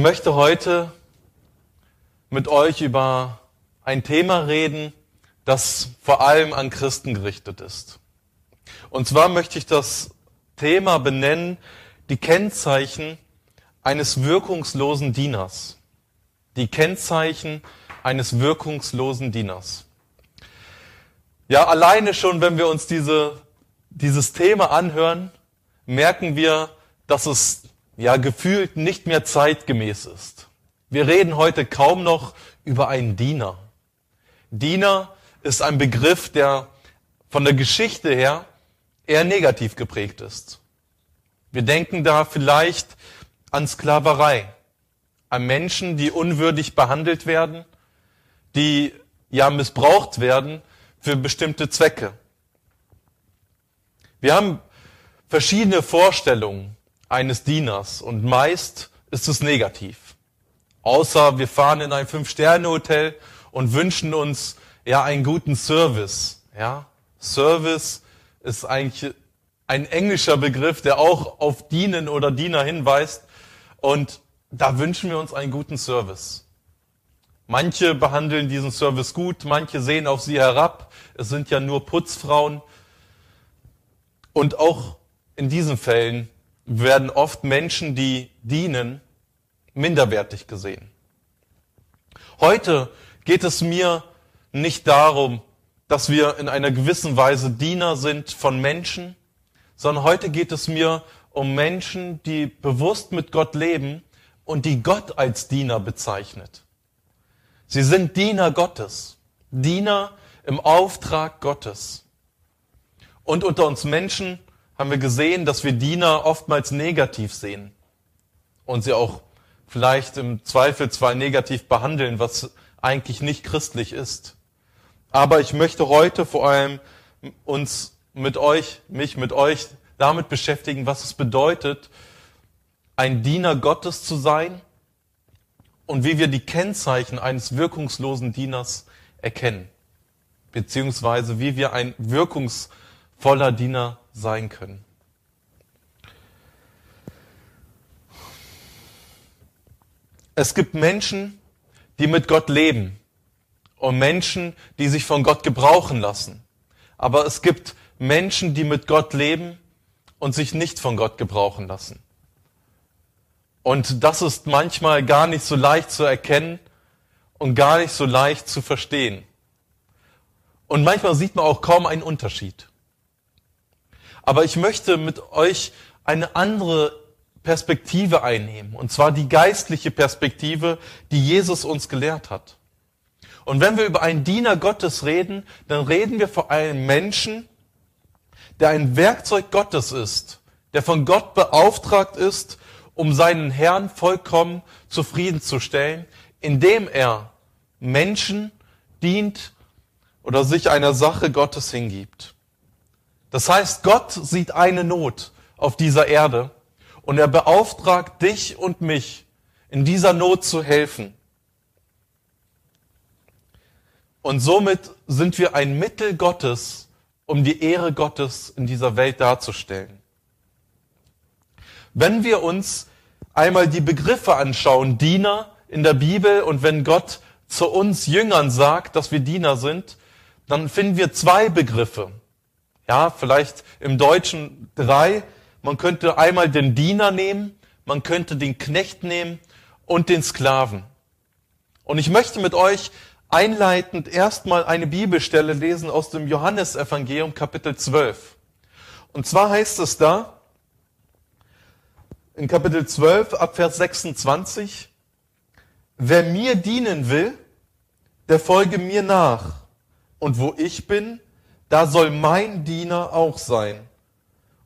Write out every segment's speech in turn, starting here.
möchte heute mit euch über ein Thema reden, das vor allem an Christen gerichtet ist. Und zwar möchte ich das Thema benennen, die Kennzeichen eines wirkungslosen Dieners. Die Kennzeichen eines wirkungslosen Dieners. Ja, alleine schon, wenn wir uns diese, dieses Thema anhören, merken wir, dass es ja gefühlt nicht mehr zeitgemäß ist. Wir reden heute kaum noch über einen Diener. Diener ist ein Begriff, der von der Geschichte her eher negativ geprägt ist. Wir denken da vielleicht an Sklaverei, an Menschen, die unwürdig behandelt werden, die ja missbraucht werden für bestimmte Zwecke. Wir haben verschiedene Vorstellungen eines Dieners und meist ist es negativ. Außer wir fahren in ein Fünf-Sterne-Hotel und wünschen uns ja einen guten Service. Ja, Service ist eigentlich ein englischer Begriff, der auch auf Dienen oder Diener hinweist. Und da wünschen wir uns einen guten Service. Manche behandeln diesen Service gut, manche sehen auf sie herab. Es sind ja nur Putzfrauen. Und auch in diesen Fällen werden oft Menschen, die dienen, minderwertig gesehen. Heute geht es mir nicht darum, dass wir in einer gewissen Weise Diener sind von Menschen, sondern heute geht es mir um Menschen, die bewusst mit Gott leben und die Gott als Diener bezeichnet. Sie sind Diener Gottes, Diener im Auftrag Gottes. Und unter uns Menschen haben wir gesehen, dass wir Diener oftmals negativ sehen und sie auch vielleicht im Zweifelsfall negativ behandeln, was eigentlich nicht christlich ist. Aber ich möchte heute vor allem uns mit euch, mich mit euch damit beschäftigen, was es bedeutet, ein Diener Gottes zu sein und wie wir die Kennzeichen eines wirkungslosen Dieners erkennen, beziehungsweise wie wir ein wirkungsvoller Diener sein können. Es gibt Menschen, die mit Gott leben und Menschen, die sich von Gott gebrauchen lassen. Aber es gibt Menschen, die mit Gott leben und sich nicht von Gott gebrauchen lassen. Und das ist manchmal gar nicht so leicht zu erkennen und gar nicht so leicht zu verstehen. Und manchmal sieht man auch kaum einen Unterschied. Aber ich möchte mit euch eine andere Perspektive einnehmen, und zwar die geistliche Perspektive, die Jesus uns gelehrt hat. Und wenn wir über einen Diener Gottes reden, dann reden wir vor einem Menschen, der ein Werkzeug Gottes ist, der von Gott beauftragt ist, um seinen Herrn vollkommen zufriedenzustellen, indem er Menschen dient oder sich einer Sache Gottes hingibt. Das heißt, Gott sieht eine Not auf dieser Erde und er beauftragt dich und mich, in dieser Not zu helfen. Und somit sind wir ein Mittel Gottes, um die Ehre Gottes in dieser Welt darzustellen. Wenn wir uns einmal die Begriffe anschauen, Diener in der Bibel und wenn Gott zu uns Jüngern sagt, dass wir Diener sind, dann finden wir zwei Begriffe. Ja, vielleicht im Deutschen drei. Man könnte einmal den Diener nehmen, man könnte den Knecht nehmen und den Sklaven. Und ich möchte mit euch einleitend erstmal eine Bibelstelle lesen aus dem Johannesevangelium Kapitel 12. Und zwar heißt es da, in Kapitel 12 ab Vers 26, wer mir dienen will, der folge mir nach. Und wo ich bin, da soll mein Diener auch sein.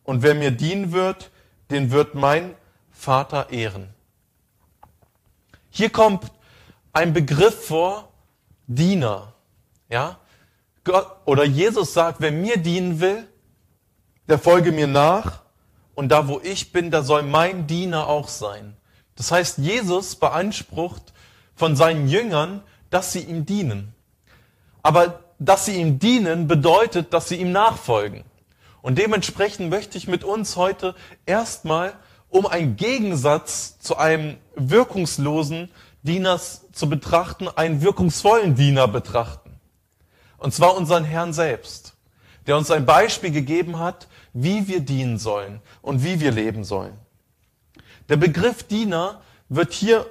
Und wer mir dienen wird, den wird mein Vater ehren. Hier kommt ein Begriff vor, Diener. Ja? Gott, oder Jesus sagt, wer mir dienen will, der folge mir nach. Und da, wo ich bin, da soll mein Diener auch sein. Das heißt, Jesus beansprucht von seinen Jüngern, dass sie ihm dienen. Aber dass sie ihm dienen, bedeutet, dass sie ihm nachfolgen. Und dementsprechend möchte ich mit uns heute erstmal um einen Gegensatz zu einem wirkungslosen Dieners zu betrachten, einen wirkungsvollen Diener betrachten. Und zwar unseren Herrn selbst, der uns ein Beispiel gegeben hat, wie wir dienen sollen und wie wir leben sollen. Der Begriff Diener wird hier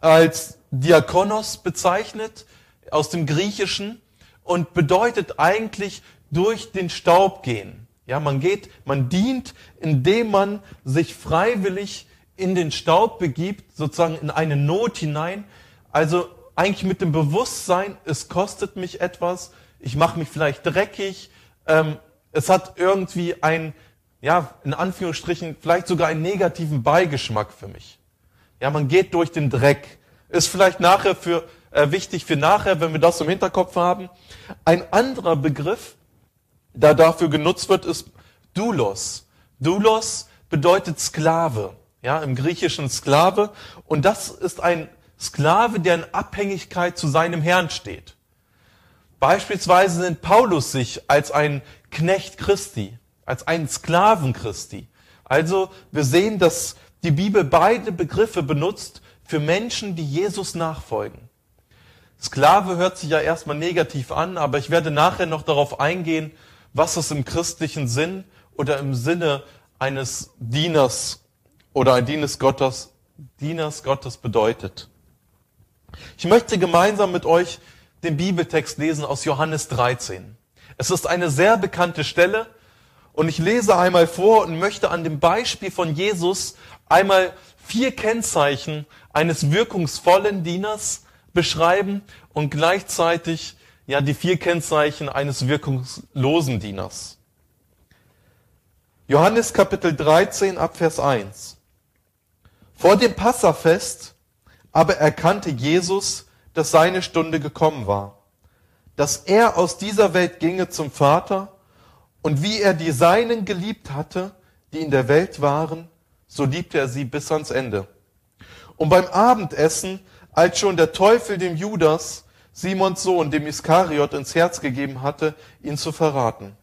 als Diakonos bezeichnet aus dem Griechischen und bedeutet eigentlich durch den Staub gehen. Ja, man geht, man dient, indem man sich freiwillig in den Staub begibt, sozusagen in eine Not hinein. Also eigentlich mit dem Bewusstsein, es kostet mich etwas, ich mache mich vielleicht dreckig, ähm, es hat irgendwie ein, ja, in Anführungsstrichen, vielleicht sogar einen negativen Beigeschmack für mich. Ja, man geht durch den Dreck. Ist vielleicht nachher für, wichtig für nachher, wenn wir das im Hinterkopf haben. Ein anderer Begriff, der dafür genutzt wird, ist Doulos. Doulos bedeutet Sklave. Ja, im Griechischen Sklave. Und das ist ein Sklave, der in Abhängigkeit zu seinem Herrn steht. Beispielsweise nennt Paulus sich als ein Knecht Christi, als einen Sklaven Christi. Also wir sehen, dass die Bibel beide Begriffe benutzt für Menschen, die Jesus nachfolgen. Sklave hört sich ja erstmal negativ an, aber ich werde nachher noch darauf eingehen, was es im christlichen Sinn oder im Sinne eines Dieners oder ein Dieners Gottes, Dieners Gottes bedeutet. Ich möchte gemeinsam mit euch den Bibeltext lesen aus Johannes 13. Es ist eine sehr bekannte Stelle und ich lese einmal vor und möchte an dem Beispiel von Jesus einmal vier Kennzeichen eines wirkungsvollen Dieners beschreiben und gleichzeitig ja die vier Kennzeichen eines wirkungslosen Dieners. Johannes Kapitel 13 ab Vers 1. Vor dem Passafest aber erkannte Jesus, dass seine Stunde gekommen war, dass er aus dieser Welt ginge zum Vater und wie er die Seinen geliebt hatte, die in der Welt waren, so liebte er sie bis ans Ende. Und beim Abendessen, als schon der Teufel dem Judas, Simons Sohn, dem Iskariot, ins Herz gegeben hatte, ihn zu verraten.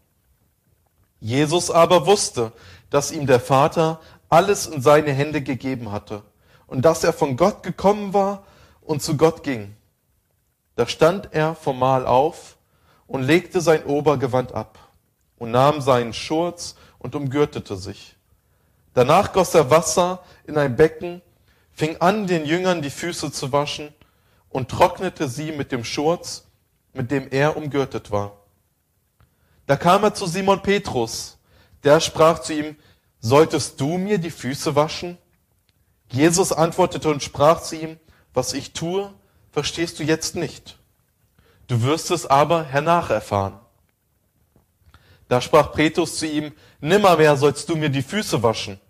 Jesus aber wusste, dass ihm der Vater alles in seine Hände gegeben hatte und dass er von Gott gekommen war und zu Gott ging. Da stand er vom Mahl auf und legte sein Obergewand ab und nahm seinen Schurz und umgürtete sich. Danach goss er Wasser in ein Becken, fing an, den Jüngern die Füße zu waschen und trocknete sie mit dem Schurz, mit dem er umgürtet war. Da kam er zu Simon Petrus, der sprach zu ihm, solltest du mir die Füße waschen? Jesus antwortete und sprach zu ihm, was ich tue, verstehst du jetzt nicht. Du wirst es aber hernach erfahren. Da sprach Petrus zu ihm, nimmermehr sollst du mir die Füße waschen.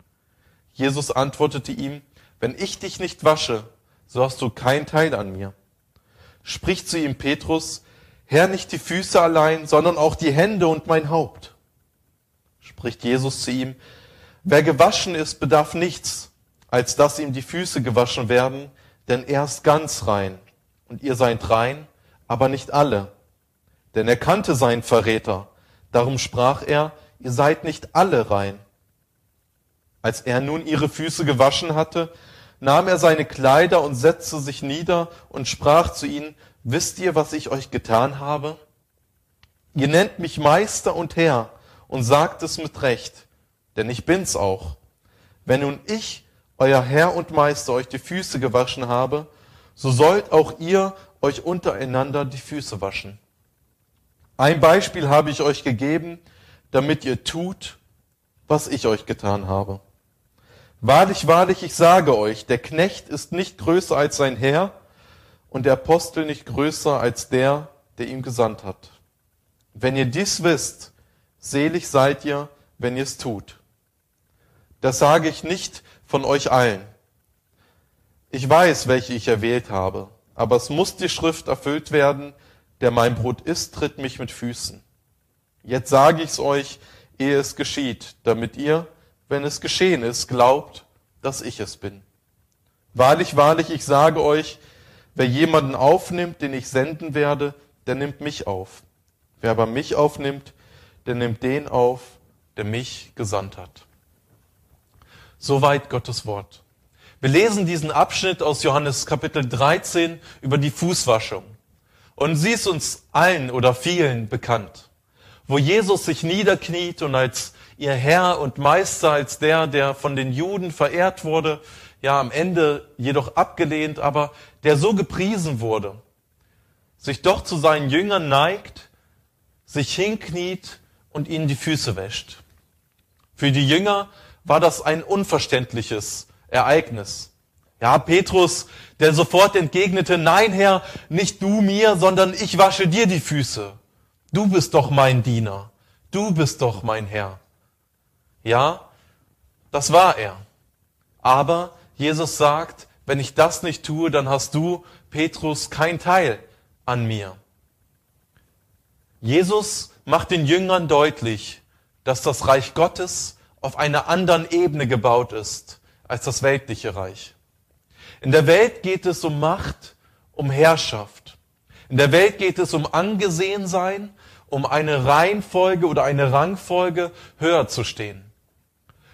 Jesus antwortete ihm, wenn ich dich nicht wasche, so hast du kein Teil an mir. Spricht zu ihm Petrus, Herr, nicht die Füße allein, sondern auch die Hände und mein Haupt. Spricht Jesus zu ihm, wer gewaschen ist, bedarf nichts, als dass ihm die Füße gewaschen werden, denn er ist ganz rein. Und ihr seid rein, aber nicht alle. Denn er kannte seinen Verräter. Darum sprach er, ihr seid nicht alle rein. Als er nun ihre Füße gewaschen hatte, nahm er seine Kleider und setzte sich nieder und sprach zu ihnen, wisst ihr, was ich euch getan habe? Ihr nennt mich Meister und Herr und sagt es mit Recht, denn ich bin's auch. Wenn nun ich, euer Herr und Meister, euch die Füße gewaschen habe, so sollt auch ihr euch untereinander die Füße waschen. Ein Beispiel habe ich euch gegeben, damit ihr tut, was ich euch getan habe. Wahrlich, wahrlich, ich sage euch, der Knecht ist nicht größer als sein Herr und der Apostel nicht größer als der, der ihm gesandt hat. Wenn ihr dies wisst, selig seid ihr, wenn ihr es tut. Das sage ich nicht von euch allen. Ich weiß, welche ich erwählt habe, aber es muss die Schrift erfüllt werden, der mein Brot isst, tritt mich mit Füßen. Jetzt sage ich's euch, ehe es geschieht, damit ihr, wenn es geschehen ist, glaubt, dass ich es bin. Wahrlich, wahrlich, ich sage euch, wer jemanden aufnimmt, den ich senden werde, der nimmt mich auf. Wer aber mich aufnimmt, der nimmt den auf, der mich gesandt hat. Soweit Gottes Wort. Wir lesen diesen Abschnitt aus Johannes Kapitel 13 über die Fußwaschung. Und sie ist uns allen oder vielen bekannt, wo Jesus sich niederkniet und als ihr Herr und Meister, als der, der von den Juden verehrt wurde, ja am Ende jedoch abgelehnt, aber der so gepriesen wurde, sich doch zu seinen Jüngern neigt, sich hinkniet und ihnen die Füße wäscht. Für die Jünger war das ein unverständliches Ereignis. Ja, Petrus, der sofort entgegnete, nein, Herr, nicht du mir, sondern ich wasche dir die Füße. Du bist doch mein Diener. Du bist doch mein Herr. Ja, das war er. Aber Jesus sagt, wenn ich das nicht tue, dann hast du, Petrus, kein Teil an mir. Jesus macht den Jüngern deutlich, dass das Reich Gottes auf einer anderen Ebene gebaut ist als das weltliche Reich. In der Welt geht es um Macht, um Herrschaft. In der Welt geht es um Angesehensein, um eine Reihenfolge oder eine Rangfolge höher zu stehen.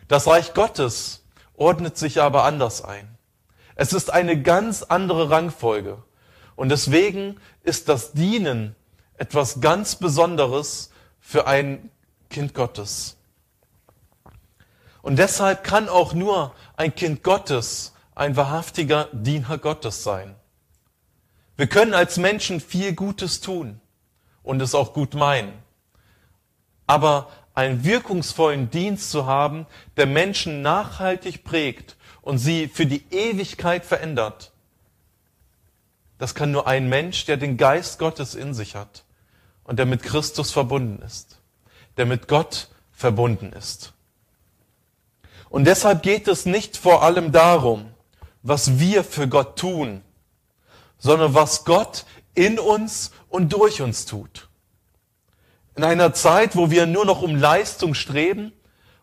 Das Reich Gottes ordnet sich aber anders ein. Es ist eine ganz andere Rangfolge. Und deswegen ist das Dienen etwas ganz Besonderes für ein Kind Gottes. Und deshalb kann auch nur ein Kind Gottes ein wahrhaftiger Diener Gottes sein. Wir können als Menschen viel Gutes tun und es auch gut meinen. Aber einen wirkungsvollen Dienst zu haben, der Menschen nachhaltig prägt und sie für die Ewigkeit verändert, das kann nur ein Mensch, der den Geist Gottes in sich hat und der mit Christus verbunden ist, der mit Gott verbunden ist. Und deshalb geht es nicht vor allem darum, was wir für Gott tun, sondern was Gott in uns und durch uns tut. In einer Zeit, wo wir nur noch um Leistung streben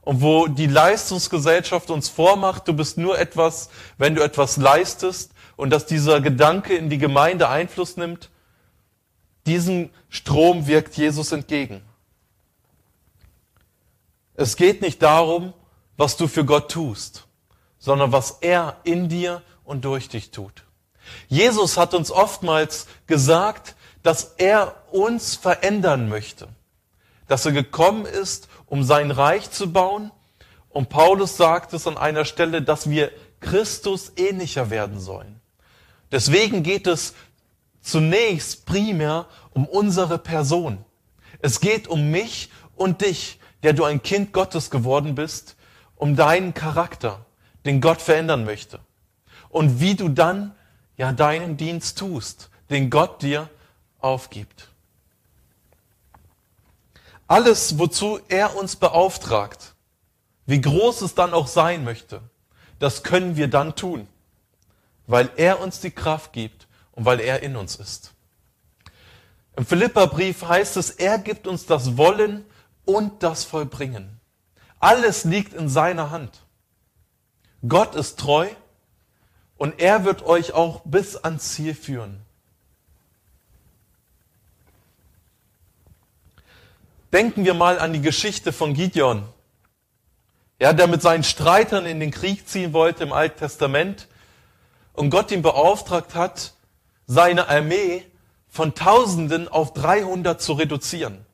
und wo die Leistungsgesellschaft uns vormacht, du bist nur etwas, wenn du etwas leistest und dass dieser Gedanke in die Gemeinde Einfluss nimmt, diesen Strom wirkt Jesus entgegen. Es geht nicht darum, was du für Gott tust, sondern was er in dir und durch dich tut. Jesus hat uns oftmals gesagt, dass er uns verändern möchte, dass er gekommen ist, um sein Reich zu bauen. Und Paulus sagt es an einer Stelle, dass wir Christus ähnlicher werden sollen. Deswegen geht es zunächst primär um unsere Person. Es geht um mich und dich, der du ein Kind Gottes geworden bist, um deinen Charakter, den Gott verändern möchte. Und wie du dann ja deinen Dienst tust, den Gott dir aufgibt. Alles, wozu er uns beauftragt, wie groß es dann auch sein möchte, das können wir dann tun, weil er uns die Kraft gibt und weil er in uns ist. Im Philipperbrief heißt es, er gibt uns das Wollen und das Vollbringen. Alles liegt in seiner Hand. Gott ist treu und er wird euch auch bis ans Ziel führen. Denken wir mal an die Geschichte von Gideon, ja, der mit seinen Streitern in den Krieg ziehen wollte im Alten Testament und Gott ihn beauftragt hat, seine Armee von Tausenden auf 300 zu reduzieren.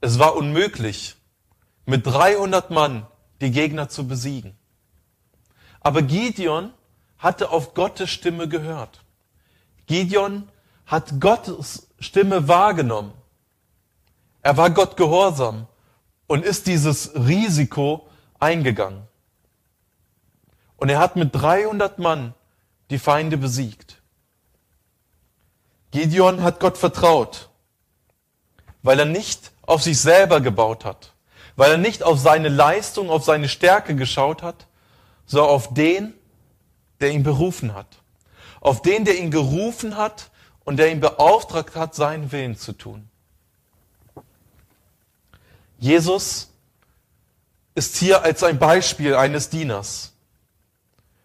Es war unmöglich, mit 300 Mann die Gegner zu besiegen. Aber Gideon hatte auf Gottes Stimme gehört. Gideon hat Gottes Stimme wahrgenommen. Er war Gott gehorsam und ist dieses Risiko eingegangen. Und er hat mit 300 Mann die Feinde besiegt. Gideon hat Gott vertraut, weil er nicht auf sich selber gebaut hat weil er nicht auf seine Leistung, auf seine Stärke geschaut hat, sondern auf den, der ihn berufen hat. Auf den, der ihn gerufen hat und der ihn beauftragt hat, seinen Willen zu tun. Jesus ist hier als ein Beispiel eines Dieners.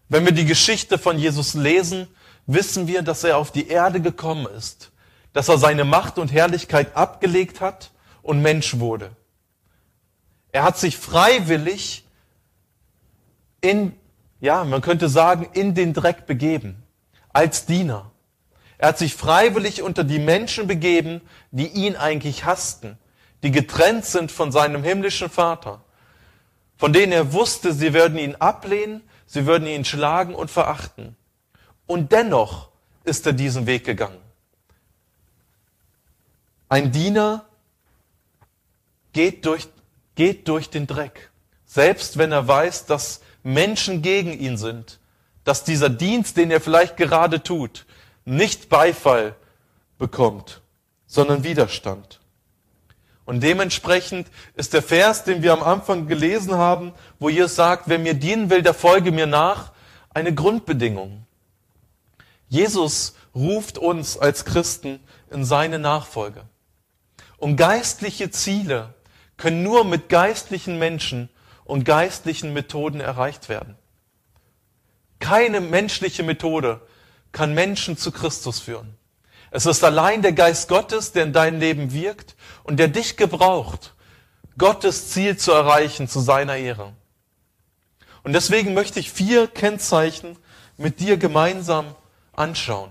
Wenn wir die Geschichte von Jesus lesen, wissen wir, dass er auf die Erde gekommen ist, dass er seine Macht und Herrlichkeit abgelegt hat und Mensch wurde. Er hat sich freiwillig in, ja, man könnte sagen, in den Dreck begeben, als Diener. Er hat sich freiwillig unter die Menschen begeben, die ihn eigentlich hassten, die getrennt sind von seinem himmlischen Vater, von denen er wusste, sie würden ihn ablehnen, sie würden ihn schlagen und verachten. Und dennoch ist er diesen Weg gegangen. Ein Diener geht durch, geht durch den Dreck, selbst wenn er weiß, dass Menschen gegen ihn sind, dass dieser Dienst, den er vielleicht gerade tut, nicht Beifall bekommt, sondern Widerstand. Und dementsprechend ist der Vers, den wir am Anfang gelesen haben, wo ihr sagt, wer mir dienen will, der folge mir nach, eine Grundbedingung. Jesus ruft uns als Christen in seine Nachfolge. Und geistliche Ziele können nur mit geistlichen Menschen und geistlichen Methoden erreicht werden. Keine menschliche Methode kann Menschen zu Christus führen. Es ist allein der Geist Gottes, der in dein Leben wirkt und der dich gebraucht, Gottes Ziel zu erreichen zu seiner Ehre. Und deswegen möchte ich vier Kennzeichen mit dir gemeinsam anschauen.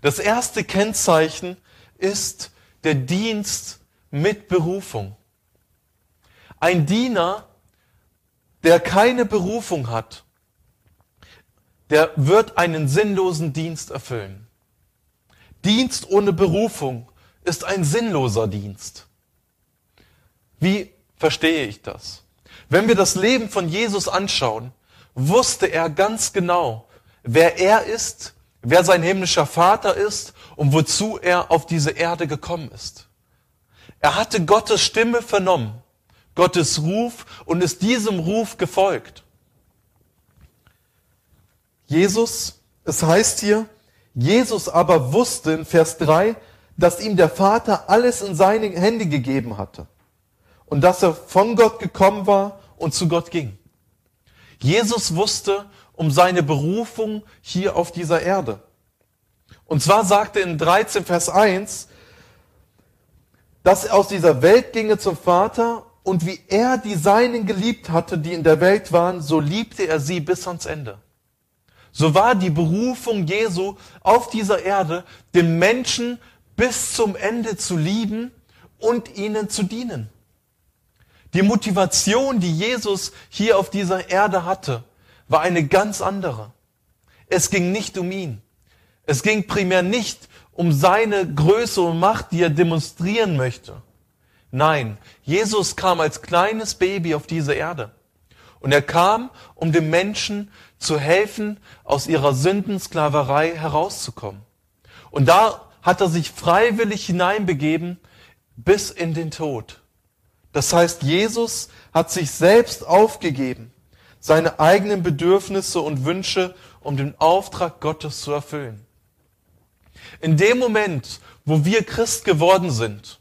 Das erste Kennzeichen ist der Dienst mit Berufung. Ein Diener, der keine Berufung hat, der wird einen sinnlosen Dienst erfüllen. Dienst ohne Berufung ist ein sinnloser Dienst. Wie verstehe ich das? Wenn wir das Leben von Jesus anschauen, wusste er ganz genau, wer er ist, wer sein himmlischer Vater ist und wozu er auf diese Erde gekommen ist. Er hatte Gottes Stimme vernommen, Gottes Ruf und ist diesem Ruf gefolgt. Jesus, es heißt hier, Jesus aber wusste in Vers 3, dass ihm der Vater alles in seine Hände gegeben hatte und dass er von Gott gekommen war und zu Gott ging. Jesus wusste um seine Berufung hier auf dieser Erde. Und zwar sagte in 13 Vers 1, dass er aus dieser Welt ginge zum Vater und wie er die Seinen geliebt hatte, die in der Welt waren, so liebte er sie bis ans Ende. So war die Berufung Jesu auf dieser Erde, den Menschen bis zum Ende zu lieben und ihnen zu dienen. Die Motivation, die Jesus hier auf dieser Erde hatte, war eine ganz andere. Es ging nicht um ihn. Es ging primär nicht um seine Größe und Macht, die er demonstrieren möchte. Nein, Jesus kam als kleines Baby auf diese Erde. Und er kam, um den Menschen zu helfen, aus ihrer Sündensklaverei herauszukommen. Und da hat er sich freiwillig hineinbegeben bis in den Tod. Das heißt, Jesus hat sich selbst aufgegeben, seine eigenen Bedürfnisse und Wünsche, um den Auftrag Gottes zu erfüllen. In dem Moment, wo wir Christ geworden sind,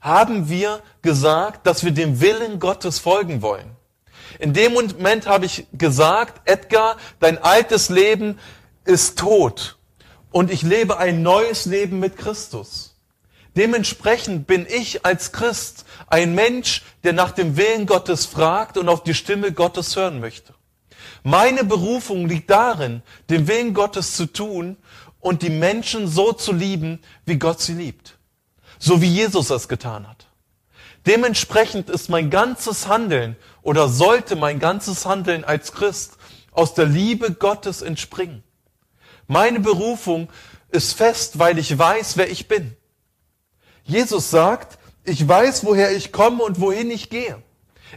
haben wir gesagt, dass wir dem Willen Gottes folgen wollen. In dem Moment habe ich gesagt, Edgar, dein altes Leben ist tot und ich lebe ein neues Leben mit Christus. Dementsprechend bin ich als Christ ein Mensch, der nach dem Willen Gottes fragt und auf die Stimme Gottes hören möchte. Meine Berufung liegt darin, den Willen Gottes zu tun und die Menschen so zu lieben, wie Gott sie liebt. So wie Jesus es getan hat. Dementsprechend ist mein ganzes Handeln oder sollte mein ganzes Handeln als Christ aus der Liebe Gottes entspringen. Meine Berufung ist fest, weil ich weiß, wer ich bin. Jesus sagt, ich weiß, woher ich komme und wohin ich gehe.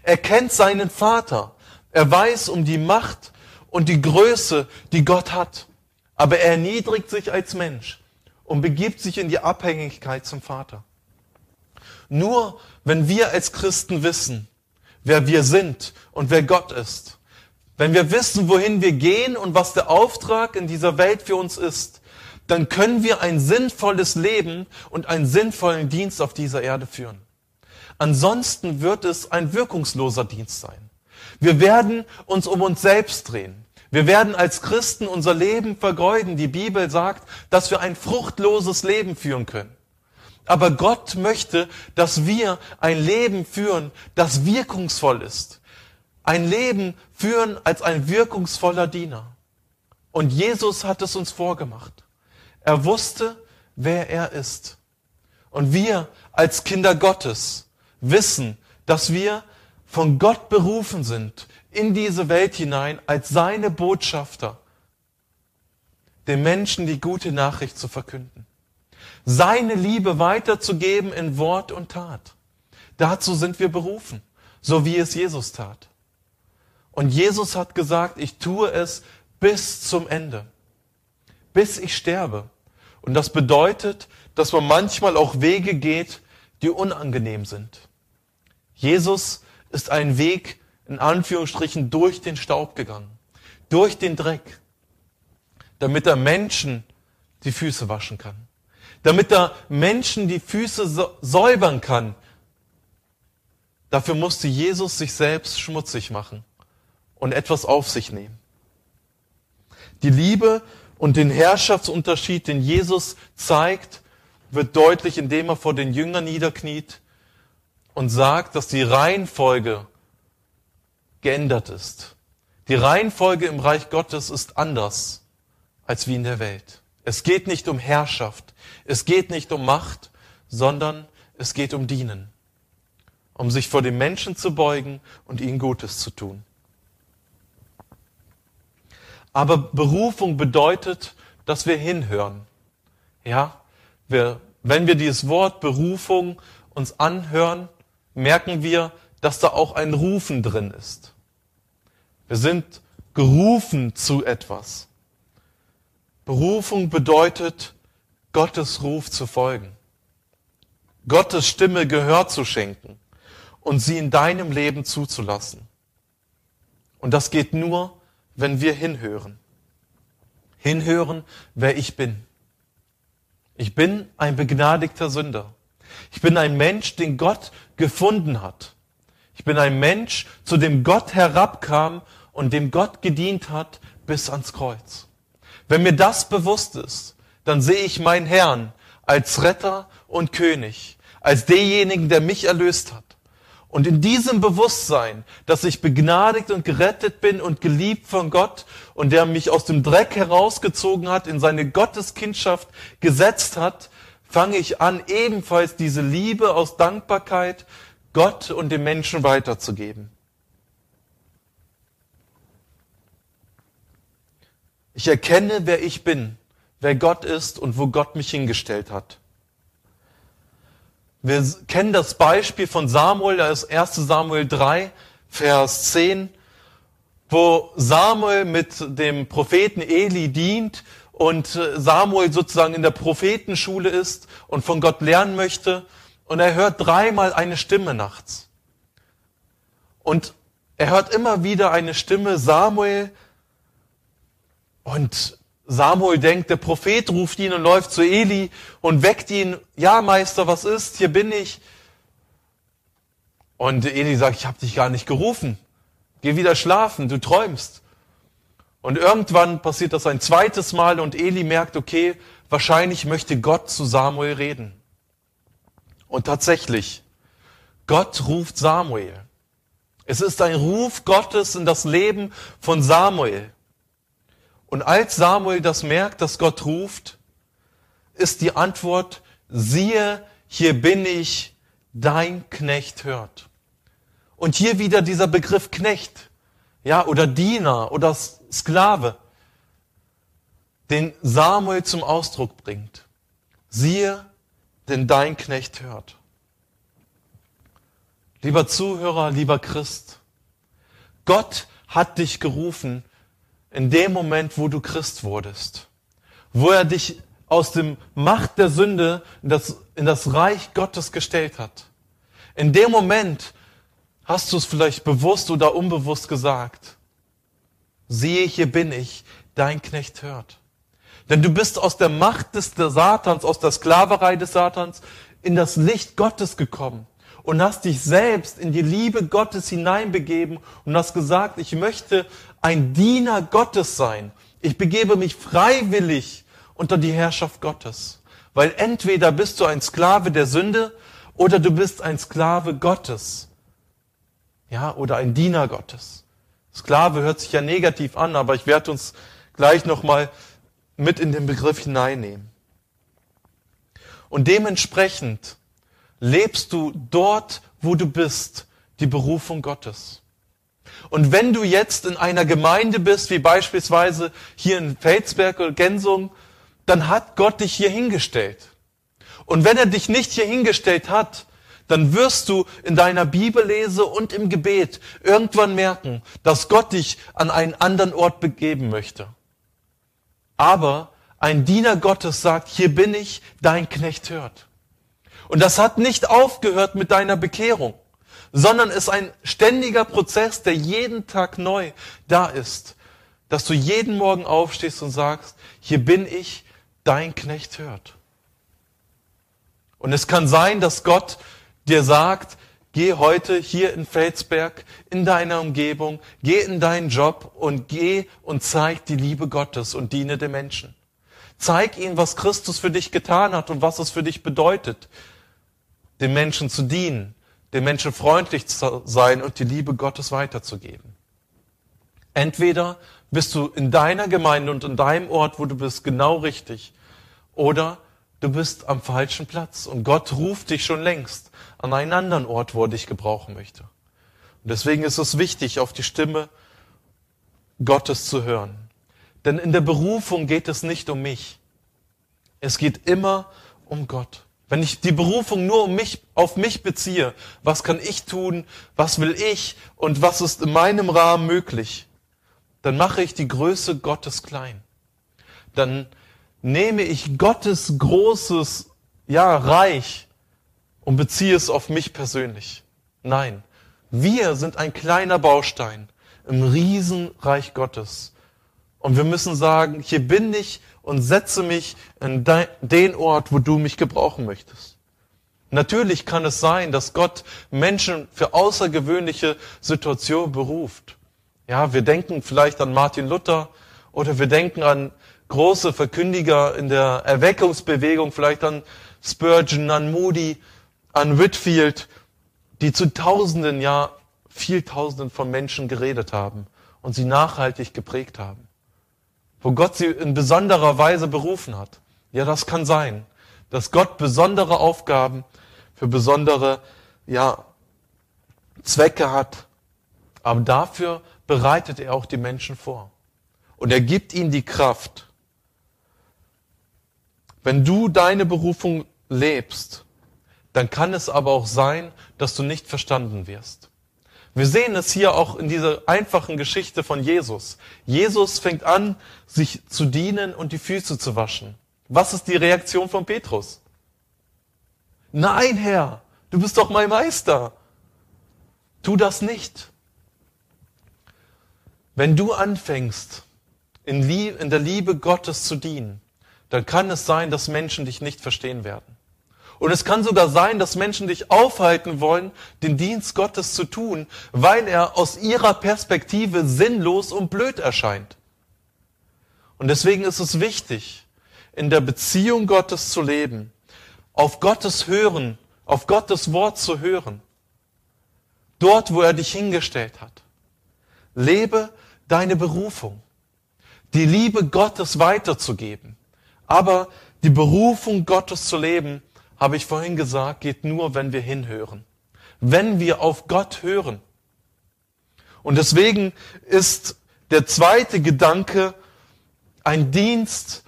Er kennt seinen Vater. Er weiß um die Macht und die Größe, die Gott hat. Aber er erniedrigt sich als Mensch und begibt sich in die Abhängigkeit zum Vater. Nur wenn wir als Christen wissen, wer wir sind und wer Gott ist, wenn wir wissen, wohin wir gehen und was der Auftrag in dieser Welt für uns ist, dann können wir ein sinnvolles Leben und einen sinnvollen Dienst auf dieser Erde führen. Ansonsten wird es ein wirkungsloser Dienst sein. Wir werden uns um uns selbst drehen. Wir werden als Christen unser Leben vergeuden. Die Bibel sagt, dass wir ein fruchtloses Leben führen können. Aber Gott möchte, dass wir ein Leben führen, das wirkungsvoll ist. Ein Leben führen als ein wirkungsvoller Diener. Und Jesus hat es uns vorgemacht. Er wusste, wer er ist. Und wir als Kinder Gottes wissen, dass wir von Gott berufen sind, in diese Welt hinein als seine Botschafter, den Menschen die gute Nachricht zu verkünden. Seine Liebe weiterzugeben in Wort und Tat. Dazu sind wir berufen, so wie es Jesus tat. Und Jesus hat gesagt, ich tue es bis zum Ende, bis ich sterbe. Und das bedeutet, dass man manchmal auch Wege geht, die unangenehm sind. Jesus ist ein Weg, in Anführungsstrichen, durch den Staub gegangen, durch den Dreck, damit er Menschen die Füße waschen kann, damit er Menschen die Füße säubern kann. Dafür musste Jesus sich selbst schmutzig machen und etwas auf sich nehmen. Die Liebe und den Herrschaftsunterschied, den Jesus zeigt, wird deutlich, indem er vor den Jüngern niederkniet und sagt, dass die Reihenfolge geändert ist. Die Reihenfolge im Reich Gottes ist anders als wie in der Welt. Es geht nicht um Herrschaft, es geht nicht um Macht, sondern es geht um Dienen, um sich vor den Menschen zu beugen und ihnen Gutes zu tun. Aber Berufung bedeutet, dass wir hinhören. Ja, wir, wenn wir dieses Wort Berufung uns anhören, merken wir, dass da auch ein Rufen drin ist. Wir sind gerufen zu etwas. Berufung bedeutet, Gottes Ruf zu folgen. Gottes Stimme Gehör zu schenken und sie in deinem Leben zuzulassen. Und das geht nur, wenn wir hinhören. Hinhören, wer ich bin. Ich bin ein begnadigter Sünder. Ich bin ein Mensch, den Gott gefunden hat. Ich bin ein Mensch, zu dem Gott herabkam und dem Gott gedient hat bis ans Kreuz. Wenn mir das bewusst ist, dann sehe ich meinen Herrn als Retter und König, als denjenigen, der mich erlöst hat. Und in diesem Bewusstsein, dass ich begnadigt und gerettet bin und geliebt von Gott und der mich aus dem Dreck herausgezogen hat, in seine Gotteskindschaft gesetzt hat, fange ich an, ebenfalls diese Liebe aus Dankbarkeit Gott und den Menschen weiterzugeben. Ich erkenne, wer ich bin, wer Gott ist und wo Gott mich hingestellt hat. Wir kennen das Beispiel von Samuel, da ist 1 Samuel 3, Vers 10, wo Samuel mit dem Propheten Eli dient und äh, Samuel sozusagen in der Prophetenschule ist und von Gott lernen möchte. Und er hört dreimal eine Stimme nachts. Und er hört immer wieder eine Stimme, Samuel. Und Samuel denkt, der Prophet ruft ihn und läuft zu Eli und weckt ihn. Ja, Meister, was ist? Hier bin ich. Und Eli sagt, ich habe dich gar nicht gerufen. Geh wieder schlafen, du träumst. Und irgendwann passiert das ein zweites Mal und Eli merkt, okay, wahrscheinlich möchte Gott zu Samuel reden. Und tatsächlich, Gott ruft Samuel. Es ist ein Ruf Gottes in das Leben von Samuel. Und als Samuel das merkt, dass Gott ruft, ist die Antwort, siehe, hier bin ich, dein Knecht hört. Und hier wieder dieser Begriff Knecht, ja, oder Diener oder Sklave, den Samuel zum Ausdruck bringt. Siehe, denn dein Knecht hört. Lieber Zuhörer, lieber Christ, Gott hat dich gerufen, in dem Moment, wo du Christ wurdest, wo er dich aus dem Macht der Sünde in das, in das Reich Gottes gestellt hat. In dem Moment hast du es vielleicht bewusst oder unbewusst gesagt. Siehe, hier bin ich, dein Knecht hört. Denn du bist aus der Macht des Satans, aus der Sklaverei des Satans in das Licht Gottes gekommen und hast dich selbst in die Liebe Gottes hineinbegeben und hast gesagt, ich möchte ein Diener Gottes sein. Ich begebe mich freiwillig unter die Herrschaft Gottes. Weil entweder bist du ein Sklave der Sünde oder du bist ein Sklave Gottes. Ja, oder ein Diener Gottes. Sklave hört sich ja negativ an, aber ich werde uns gleich nochmal mit in den Begriff hineinnehmen. Und dementsprechend lebst du dort, wo du bist, die Berufung Gottes. Und wenn du jetzt in einer Gemeinde bist, wie beispielsweise hier in Felsberg oder Gensung, dann hat Gott dich hier hingestellt. Und wenn er dich nicht hier hingestellt hat, dann wirst du in deiner Bibellese und im Gebet irgendwann merken, dass Gott dich an einen anderen Ort begeben möchte. Aber ein Diener Gottes sagt, hier bin ich, dein Knecht hört. Und das hat nicht aufgehört mit deiner Bekehrung, sondern ist ein ständiger Prozess, der jeden Tag neu da ist, dass du jeden Morgen aufstehst und sagst, hier bin ich, dein Knecht hört. Und es kann sein, dass Gott dir sagt, geh heute hier in Felsberg, in deiner Umgebung, geh in deinen Job und geh und zeig die Liebe Gottes und diene den Menschen. Zeig ihnen, was Christus für dich getan hat und was es für dich bedeutet, den Menschen zu dienen, den Menschen freundlich zu sein und die Liebe Gottes weiterzugeben. Entweder bist du in deiner Gemeinde und in deinem Ort, wo du bist, genau richtig, oder du bist am falschen Platz und Gott ruft dich schon längst an einen anderen Ort, wo er dich gebrauchen möchte. Und deswegen ist es wichtig, auf die Stimme Gottes zu hören. Denn in der Berufung geht es nicht um mich. Es geht immer um Gott. Wenn ich die Berufung nur um mich, auf mich beziehe, was kann ich tun, was will ich und was ist in meinem Rahmen möglich, dann mache ich die Größe Gottes klein. Dann nehme ich Gottes großes, ja, Reich und beziehe es auf mich persönlich. Nein, wir sind ein kleiner Baustein im Riesenreich Gottes. Und wir müssen sagen, hier bin ich und setze mich in den Ort, wo du mich gebrauchen möchtest. Natürlich kann es sein, dass Gott Menschen für außergewöhnliche Situationen beruft. Ja, wir denken vielleicht an Martin Luther oder wir denken an große Verkündiger in der Erweckungsbewegung, vielleicht an Spurgeon, an Moody, an Whitfield, die zu Tausenden, ja, viel Tausenden von Menschen geredet haben und sie nachhaltig geprägt haben. Wo Gott sie in besonderer Weise berufen hat. Ja, das kann sein, dass Gott besondere Aufgaben für besondere, ja, Zwecke hat. Aber dafür bereitet er auch die Menschen vor. Und er gibt ihnen die Kraft, wenn du deine Berufung lebst, dann kann es aber auch sein, dass du nicht verstanden wirst. Wir sehen es hier auch in dieser einfachen Geschichte von Jesus. Jesus fängt an, sich zu dienen und die Füße zu waschen. Was ist die Reaktion von Petrus? Nein, Herr, du bist doch mein Meister. Tu das nicht. Wenn du anfängst, in, der Liebe Gottes zu dienen, dann kann es sein, dass Menschen dich nicht verstehen werden. Und es kann sogar sein, dass Menschen dich aufhalten wollen, den Dienst Gottes zu tun, weil er aus ihrer Perspektive sinnlos und blöd erscheint. Und deswegen ist es wichtig, in der Beziehung Gottes zu leben, auf Gottes Hören, auf Gottes Wort zu hören. Dort, wo er dich hingestellt hat. Lebe deine Berufung. Die Liebe Gottes weiterzugeben. Aber die Berufung Gottes zu leben, habe ich vorhin gesagt, geht nur, wenn wir hinhören. Wenn wir auf Gott hören. Und deswegen ist der zweite Gedanke ein Dienst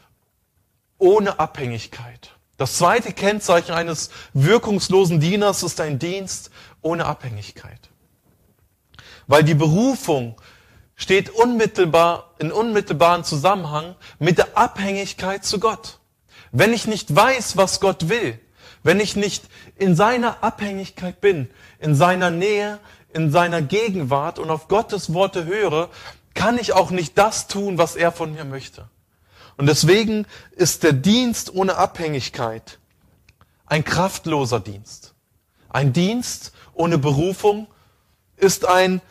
ohne Abhängigkeit. Das zweite Kennzeichen eines wirkungslosen Dieners ist ein Dienst ohne Abhängigkeit. Weil die Berufung steht unmittelbar, in unmittelbaren Zusammenhang mit der Abhängigkeit zu Gott. Wenn ich nicht weiß, was Gott will, wenn ich nicht in seiner Abhängigkeit bin, in seiner Nähe, in seiner Gegenwart und auf Gottes Worte höre, kann ich auch nicht das tun, was er von mir möchte. Und deswegen ist der Dienst ohne Abhängigkeit ein kraftloser Dienst. Ein Dienst ohne Berufung ist ein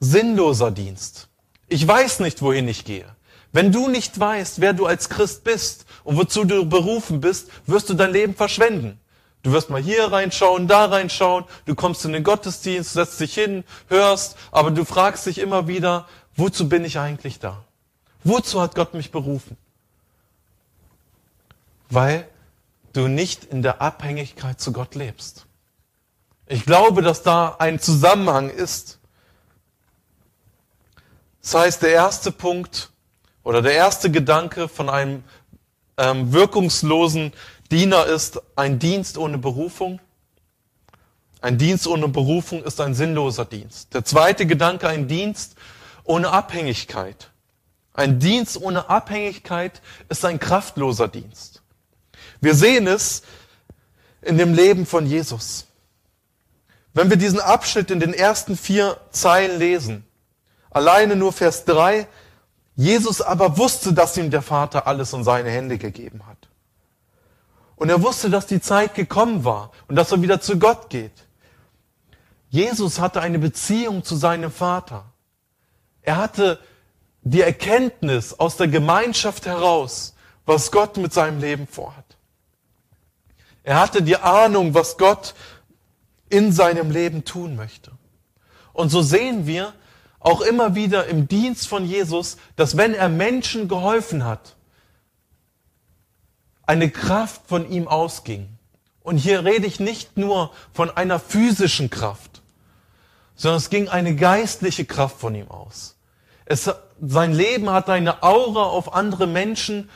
sinnloser Dienst. Ich weiß nicht, wohin ich gehe. Wenn du nicht weißt, wer du als Christ bist und wozu du berufen bist, wirst du dein Leben verschwenden. Du wirst mal hier reinschauen, da reinschauen, du kommst in den Gottesdienst, setzt dich hin, hörst, aber du fragst dich immer wieder, wozu bin ich eigentlich da? Wozu hat Gott mich berufen? Weil du nicht in der Abhängigkeit zu Gott lebst. Ich glaube, dass da ein Zusammenhang ist. Das heißt, der erste Punkt oder der erste Gedanke von einem ähm, wirkungslosen Diener ist ein Dienst ohne Berufung. Ein Dienst ohne Berufung ist ein sinnloser Dienst. Der zweite Gedanke, ein Dienst ohne Abhängigkeit. Ein Dienst ohne Abhängigkeit ist ein kraftloser Dienst. Wir sehen es in dem Leben von Jesus. Wenn wir diesen Abschnitt in den ersten vier Zeilen lesen, alleine nur Vers drei, Jesus aber wusste, dass ihm der Vater alles in seine Hände gegeben hat. Und er wusste, dass die Zeit gekommen war und dass er wieder zu Gott geht. Jesus hatte eine Beziehung zu seinem Vater. Er hatte die Erkenntnis aus der Gemeinschaft heraus, was Gott mit seinem Leben vorhat. Er hatte die Ahnung, was Gott in seinem Leben tun möchte. Und so sehen wir auch immer wieder im Dienst von Jesus, dass wenn er Menschen geholfen hat, eine Kraft von ihm ausging. Und hier rede ich nicht nur von einer physischen Kraft, sondern es ging eine geistliche Kraft von ihm aus. Es, sein Leben hat eine Aura auf andere Menschen,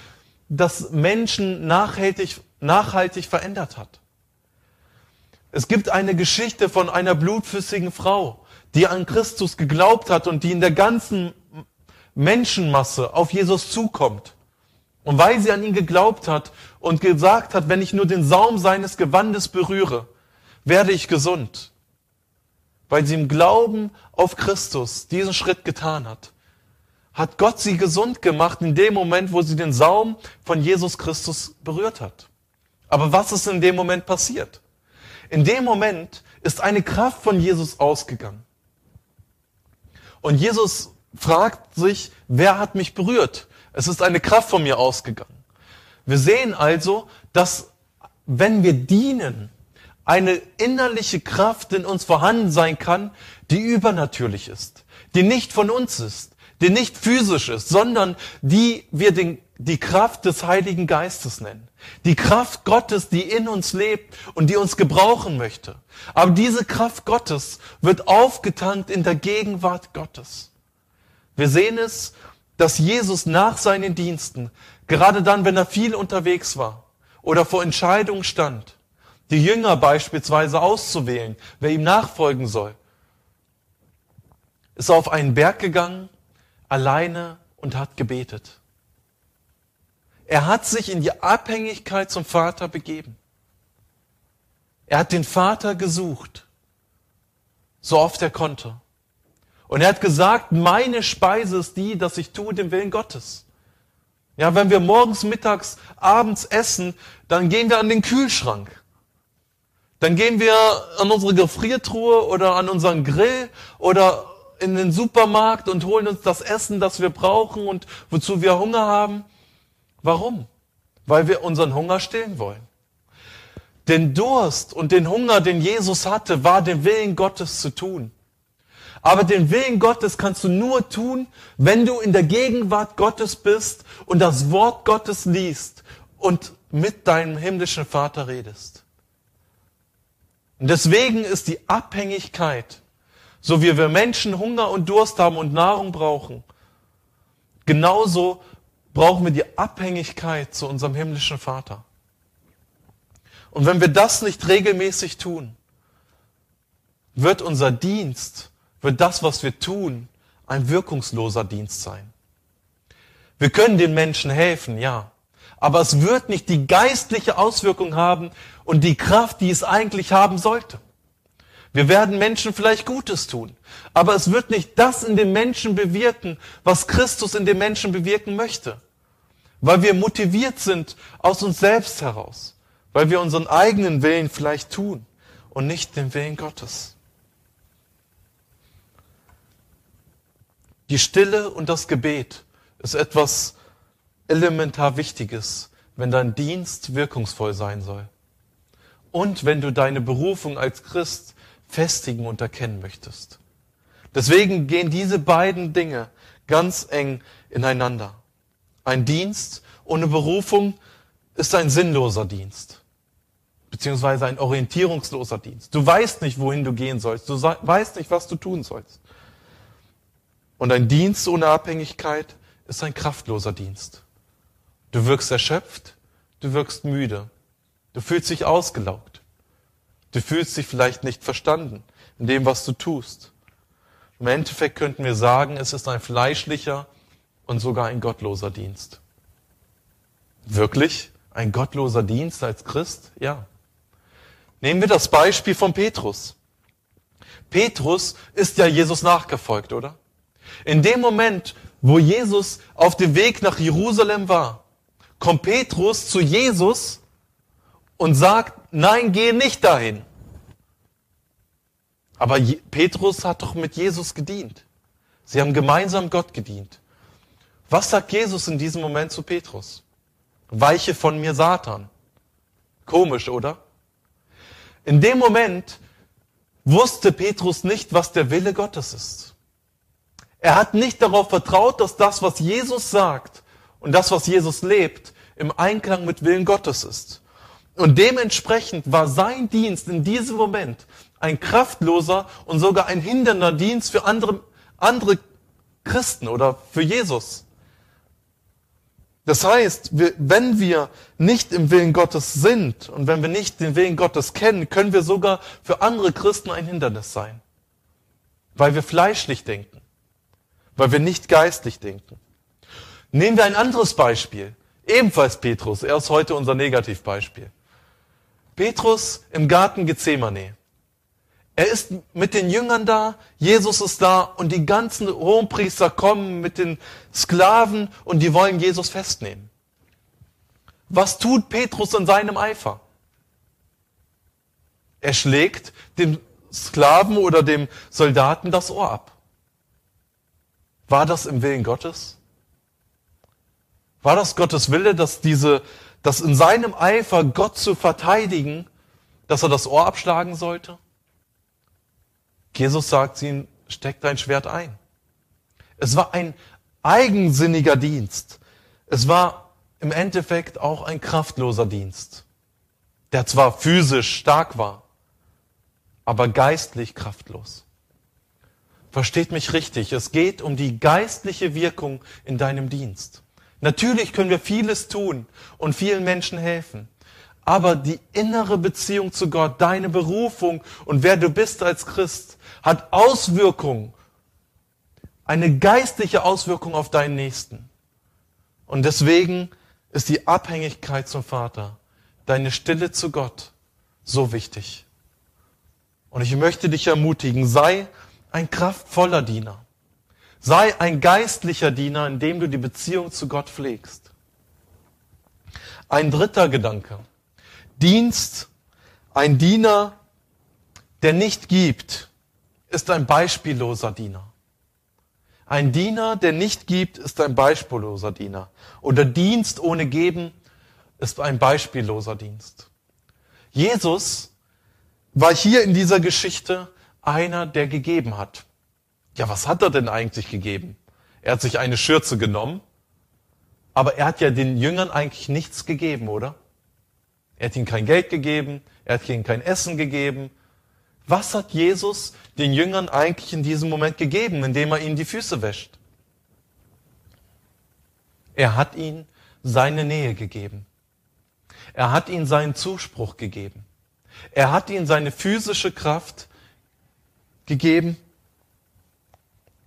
das Menschen nachhaltig, nachhaltig verändert hat. Es gibt eine Geschichte von einer blutflüssigen Frau, die an Christus geglaubt hat und die in der ganzen Menschenmasse auf Jesus zukommt. Und weil sie an ihn geglaubt hat und gesagt hat, wenn ich nur den Saum seines Gewandes berühre, werde ich gesund. Weil sie im Glauben auf Christus diesen Schritt getan hat, hat Gott sie gesund gemacht in dem Moment, wo sie den Saum von Jesus Christus berührt hat. Aber was ist in dem Moment passiert? In dem Moment ist eine Kraft von Jesus ausgegangen. Und Jesus fragt sich, wer hat mich berührt? Es ist eine Kraft von mir ausgegangen. Wir sehen also, dass wenn wir dienen, eine innerliche Kraft in uns vorhanden sein kann, die übernatürlich ist, die nicht von uns ist, die nicht physisch ist, sondern die wir den, die Kraft des Heiligen Geistes nennen. Die Kraft Gottes, die in uns lebt und die uns gebrauchen möchte. Aber diese Kraft Gottes wird aufgetankt in der Gegenwart Gottes. Wir sehen es dass Jesus nach seinen Diensten, gerade dann, wenn er viel unterwegs war oder vor Entscheidungen stand, die Jünger beispielsweise auszuwählen, wer ihm nachfolgen soll, ist auf einen Berg gegangen, alleine und hat gebetet. Er hat sich in die Abhängigkeit zum Vater begeben. Er hat den Vater gesucht, so oft er konnte. Und er hat gesagt, meine Speise ist die, dass ich tue den Willen Gottes. Ja, wenn wir morgens, mittags, abends essen, dann gehen wir an den Kühlschrank. Dann gehen wir an unsere Gefriertruhe oder an unseren Grill oder in den Supermarkt und holen uns das Essen, das wir brauchen und wozu wir Hunger haben. Warum? Weil wir unseren Hunger stillen wollen. Den Durst und den Hunger, den Jesus hatte, war den Willen Gottes zu tun. Aber den Willen Gottes kannst du nur tun, wenn du in der Gegenwart Gottes bist und das Wort Gottes liest und mit deinem himmlischen Vater redest. Und deswegen ist die Abhängigkeit, so wie wir Menschen Hunger und Durst haben und Nahrung brauchen, genauso brauchen wir die Abhängigkeit zu unserem himmlischen Vater. Und wenn wir das nicht regelmäßig tun, wird unser Dienst wird das, was wir tun, ein wirkungsloser Dienst sein. Wir können den Menschen helfen, ja. Aber es wird nicht die geistliche Auswirkung haben und die Kraft, die es eigentlich haben sollte. Wir werden Menschen vielleicht Gutes tun, aber es wird nicht das in den Menschen bewirken, was Christus in den Menschen bewirken möchte. Weil wir motiviert sind aus uns selbst heraus. Weil wir unseren eigenen Willen vielleicht tun und nicht den Willen Gottes. Die Stille und das Gebet ist etwas elementar Wichtiges, wenn dein Dienst wirkungsvoll sein soll. und wenn du deine Berufung als Christ festigen und erkennen möchtest. Deswegen gehen diese beiden Dinge ganz eng ineinander. Ein Dienst ohne Berufung ist ein sinnloser Dienst, beziehungsweise ein orientierungsloser Dienst. Du weißt nicht, wohin du gehen sollst, du weißt nicht, was du tun sollst. Und ein Dienst ohne Abhängigkeit ist ein kraftloser Dienst. Du wirkst erschöpft, du wirkst müde, du fühlst dich ausgelaugt, du fühlst dich vielleicht nicht verstanden in dem, was du tust. Im Endeffekt könnten wir sagen, es ist ein fleischlicher und sogar ein gottloser Dienst. Wirklich? Ein gottloser Dienst als Christ? Ja. Nehmen wir das Beispiel von Petrus. Petrus ist ja Jesus nachgefolgt, oder? In dem Moment, wo Jesus auf dem Weg nach Jerusalem war, kommt Petrus zu Jesus und sagt, nein, geh nicht dahin. Aber Petrus hat doch mit Jesus gedient. Sie haben gemeinsam Gott gedient. Was sagt Jesus in diesem Moment zu Petrus? Weiche von mir, Satan. Komisch, oder? In dem Moment wusste Petrus nicht, was der Wille Gottes ist. Er hat nicht darauf vertraut, dass das, was Jesus sagt und das, was Jesus lebt, im Einklang mit Willen Gottes ist. Und dementsprechend war sein Dienst in diesem Moment ein kraftloser und sogar ein hindernder Dienst für andere, andere Christen oder für Jesus. Das heißt, wenn wir nicht im Willen Gottes sind und wenn wir nicht den Willen Gottes kennen, können wir sogar für andere Christen ein Hindernis sein. Weil wir fleischlich denken. Weil wir nicht geistlich denken. Nehmen wir ein anderes Beispiel. Ebenfalls Petrus. Er ist heute unser Negativbeispiel. Petrus im Garten Gethsemane. Er ist mit den Jüngern da, Jesus ist da und die ganzen Hohenpriester kommen mit den Sklaven und die wollen Jesus festnehmen. Was tut Petrus in seinem Eifer? Er schlägt dem Sklaven oder dem Soldaten das Ohr ab. War das im Willen Gottes? War das Gottes Wille, dass diese, dass in seinem Eifer Gott zu verteidigen, dass er das Ohr abschlagen sollte? Jesus sagt ihnen, steck dein Schwert ein. Es war ein eigensinniger Dienst. Es war im Endeffekt auch ein kraftloser Dienst, der zwar physisch stark war, aber geistlich kraftlos. Versteht mich richtig, es geht um die geistliche Wirkung in deinem Dienst. Natürlich können wir vieles tun und vielen Menschen helfen. Aber die innere Beziehung zu Gott, deine Berufung und wer du bist als Christ, hat Auswirkungen, eine geistliche Auswirkung auf deinen Nächsten. Und deswegen ist die Abhängigkeit zum Vater, deine Stille zu Gott so wichtig. Und ich möchte dich ermutigen, sei ein kraftvoller Diener. Sei ein geistlicher Diener, indem du die Beziehung zu Gott pflegst. Ein dritter Gedanke. Dienst, ein Diener, der nicht gibt, ist ein beispielloser Diener. Ein Diener, der nicht gibt, ist ein beispielloser Diener. Oder Dienst ohne Geben ist ein beispielloser Dienst. Jesus war hier in dieser Geschichte einer, der gegeben hat. Ja, was hat er denn eigentlich gegeben? Er hat sich eine Schürze genommen, aber er hat ja den Jüngern eigentlich nichts gegeben, oder? Er hat ihnen kein Geld gegeben, er hat ihnen kein Essen gegeben, was hat Jesus den Jüngern eigentlich in diesem Moment gegeben, indem er ihnen die Füße wäscht? Er hat ihnen seine Nähe gegeben. Er hat ihnen seinen Zuspruch gegeben. Er hat ihnen seine physische Kraft gegeben.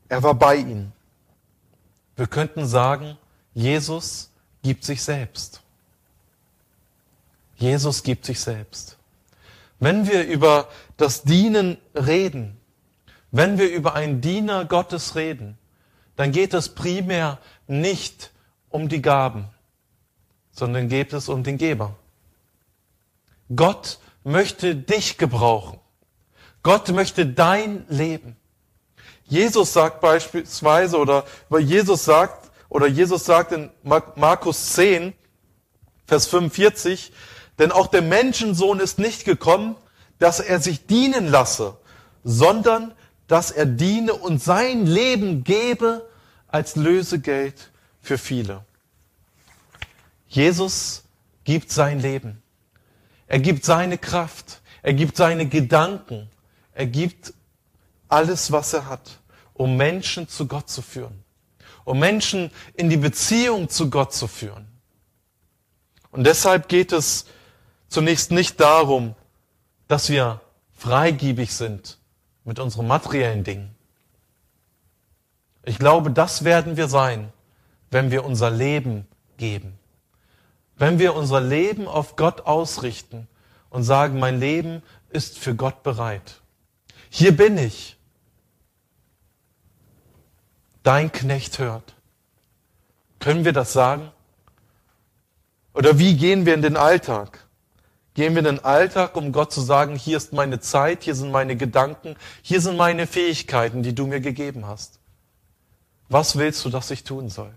Er war bei ihnen. Wir könnten sagen, Jesus gibt sich selbst. Jesus gibt sich selbst. Wenn wir über das Dienen reden, wenn wir über einen Diener Gottes reden, dann geht es primär nicht um die Gaben, sondern geht es um den Geber. Gott möchte dich gebrauchen. Gott möchte dein Leben. Jesus sagt beispielsweise, oder weil Jesus sagt, oder Jesus sagt in Markus 10, Vers 45, Denn auch der Menschensohn ist nicht gekommen, dass er sich dienen lasse, sondern dass er diene und sein Leben gebe als Lösegeld für viele. Jesus gibt sein Leben. Er gibt seine Kraft. Er gibt seine Gedanken. Er gibt alles, was er hat, um Menschen zu Gott zu führen. Um Menschen in die Beziehung zu Gott zu führen. Und deshalb geht es zunächst nicht darum, dass wir freigiebig sind mit unseren materiellen Dingen. Ich glaube, das werden wir sein, wenn wir unser Leben geben. Wenn wir unser Leben auf Gott ausrichten und sagen, mein Leben ist für Gott bereit. Hier bin ich. Dein Knecht hört. Können wir das sagen? Oder wie gehen wir in den Alltag? Gehen wir in den Alltag, um Gott zu sagen, hier ist meine Zeit, hier sind meine Gedanken, hier sind meine Fähigkeiten, die du mir gegeben hast. Was willst du, dass ich tun soll?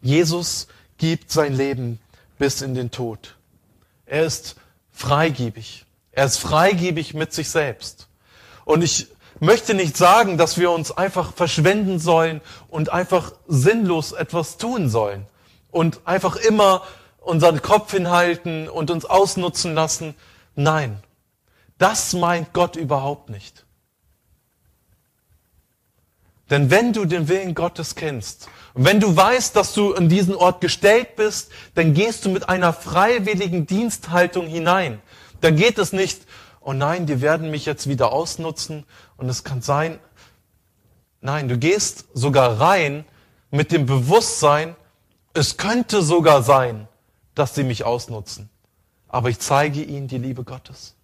Jesus gibt sein Leben bis in den Tod. Er ist freigebig. Er ist freigebig mit sich selbst. Und ich möchte nicht sagen, dass wir uns einfach verschwenden sollen und einfach sinnlos etwas tun sollen und einfach immer unseren Kopf hinhalten und uns ausnutzen lassen. Nein, das meint Gott überhaupt nicht. Denn wenn du den Willen Gottes kennst und wenn du weißt, dass du in diesen Ort gestellt bist, dann gehst du mit einer freiwilligen Diensthaltung hinein. Dann geht es nicht, oh nein, die werden mich jetzt wieder ausnutzen und es kann sein, nein, du gehst sogar rein mit dem Bewusstsein, es könnte sogar sein, dass sie mich ausnutzen. Aber ich zeige ihnen die Liebe Gottes.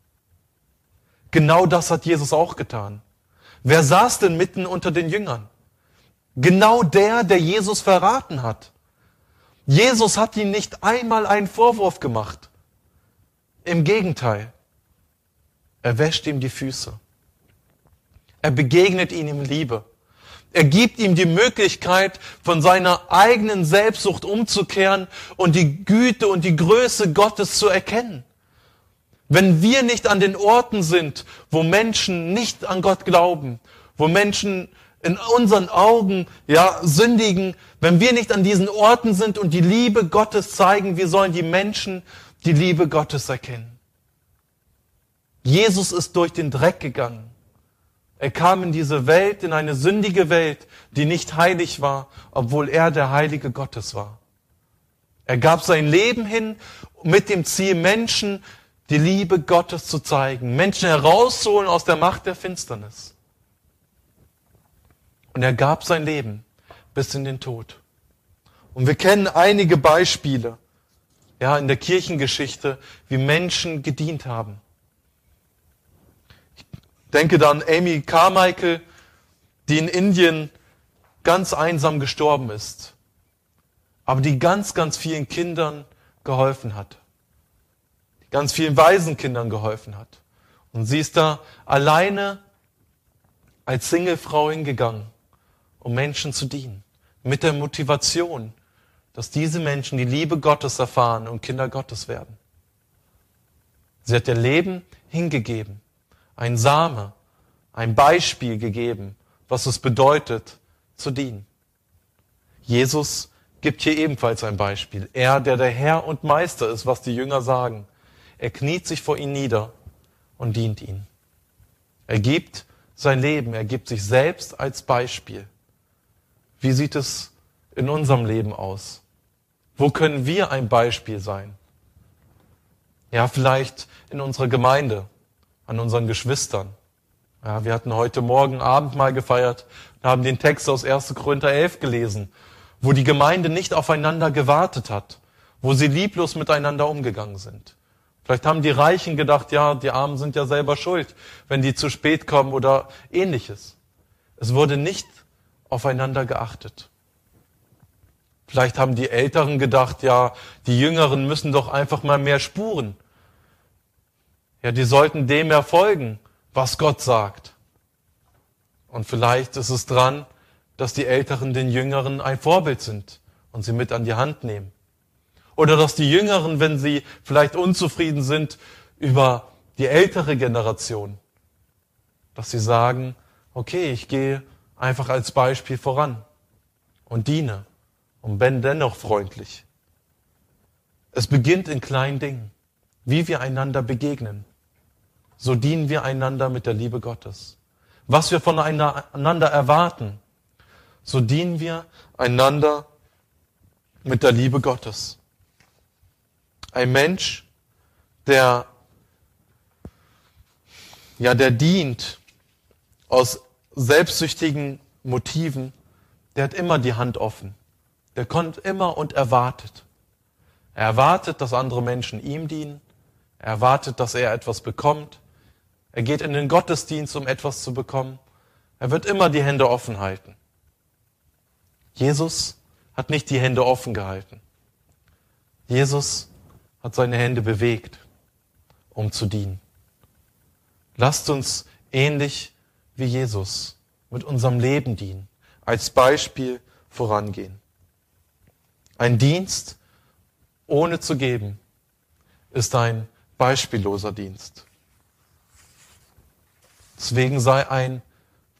Genau das hat Jesus auch getan. Wer saß denn mitten unter den Jüngern? Genau der, der Jesus verraten hat. Jesus hat ihm nicht einmal einen Vorwurf gemacht. Im Gegenteil. Er wäscht ihm die Füße. Er begegnet ihm in Liebe. Er gibt ihm die Möglichkeit, von seiner eigenen Selbstsucht umzukehren und die Güte und die Größe Gottes zu erkennen. Wenn wir nicht an den Orten sind, wo Menschen nicht an Gott glauben, wo Menschen in unseren Augen ja sündigen, wenn wir nicht an diesen Orten sind und die Liebe Gottes zeigen, wie sollen die Menschen die Liebe Gottes erkennen? Jesus ist durch den Dreck gegangen. Er kam in diese Welt, in eine sündige Welt, die nicht heilig war, obwohl er der Heilige Gottes war. Er gab sein Leben hin mit dem Ziel, Menschen die Liebe Gottes zu zeigen, Menschen herauszuholen aus der Macht der Finsternis. Und er gab sein Leben bis in den Tod. Und wir kennen einige Beispiele, ja, in der Kirchengeschichte, wie Menschen gedient haben. Ich denke dann Amy Carmichael, die in Indien ganz einsam gestorben ist, aber die ganz, ganz vielen Kindern geholfen hat ganz vielen Waisenkindern geholfen hat. Und sie ist da alleine als Singlefrau hingegangen, um Menschen zu dienen. Mit der Motivation, dass diese Menschen die Liebe Gottes erfahren und Kinder Gottes werden. Sie hat ihr Leben hingegeben, ein Same, ein Beispiel gegeben, was es bedeutet, zu dienen. Jesus gibt hier ebenfalls ein Beispiel. Er, der der Herr und Meister ist, was die Jünger sagen. Er kniet sich vor ihn nieder und dient ihn. Er gibt sein Leben, er gibt sich selbst als Beispiel. Wie sieht es in unserem Leben aus? Wo können wir ein Beispiel sein? Ja, vielleicht in unserer Gemeinde, an unseren Geschwistern. Ja, wir hatten heute Morgen Abend mal gefeiert und haben den Text aus 1. Korinther 11 gelesen, wo die Gemeinde nicht aufeinander gewartet hat, wo sie lieblos miteinander umgegangen sind. Vielleicht haben die Reichen gedacht, ja, die Armen sind ja selber schuld, wenn die zu spät kommen oder ähnliches. Es wurde nicht aufeinander geachtet. Vielleicht haben die Älteren gedacht, ja, die Jüngeren müssen doch einfach mal mehr spuren. Ja, die sollten dem erfolgen, was Gott sagt. Und vielleicht ist es dran, dass die Älteren den Jüngeren ein Vorbild sind und sie mit an die Hand nehmen. Oder dass die Jüngeren, wenn sie vielleicht unzufrieden sind über die ältere Generation, dass sie sagen, okay, ich gehe einfach als Beispiel voran und diene und bin dennoch freundlich. Es beginnt in kleinen Dingen, wie wir einander begegnen. So dienen wir einander mit der Liebe Gottes. Was wir voneinander erwarten, so dienen wir einander mit der Liebe Gottes. Ein Mensch, der, ja, der dient aus selbstsüchtigen Motiven, der hat immer die Hand offen. Der kommt immer und erwartet. Er erwartet, dass andere Menschen ihm dienen. Er erwartet, dass er etwas bekommt. Er geht in den Gottesdienst, um etwas zu bekommen. Er wird immer die Hände offen halten. Jesus hat nicht die Hände offen gehalten. Jesus hat seine Hände bewegt, um zu dienen. Lasst uns ähnlich wie Jesus mit unserem Leben dienen, als Beispiel vorangehen. Ein Dienst ohne zu geben ist ein beispielloser Dienst. Deswegen sei ein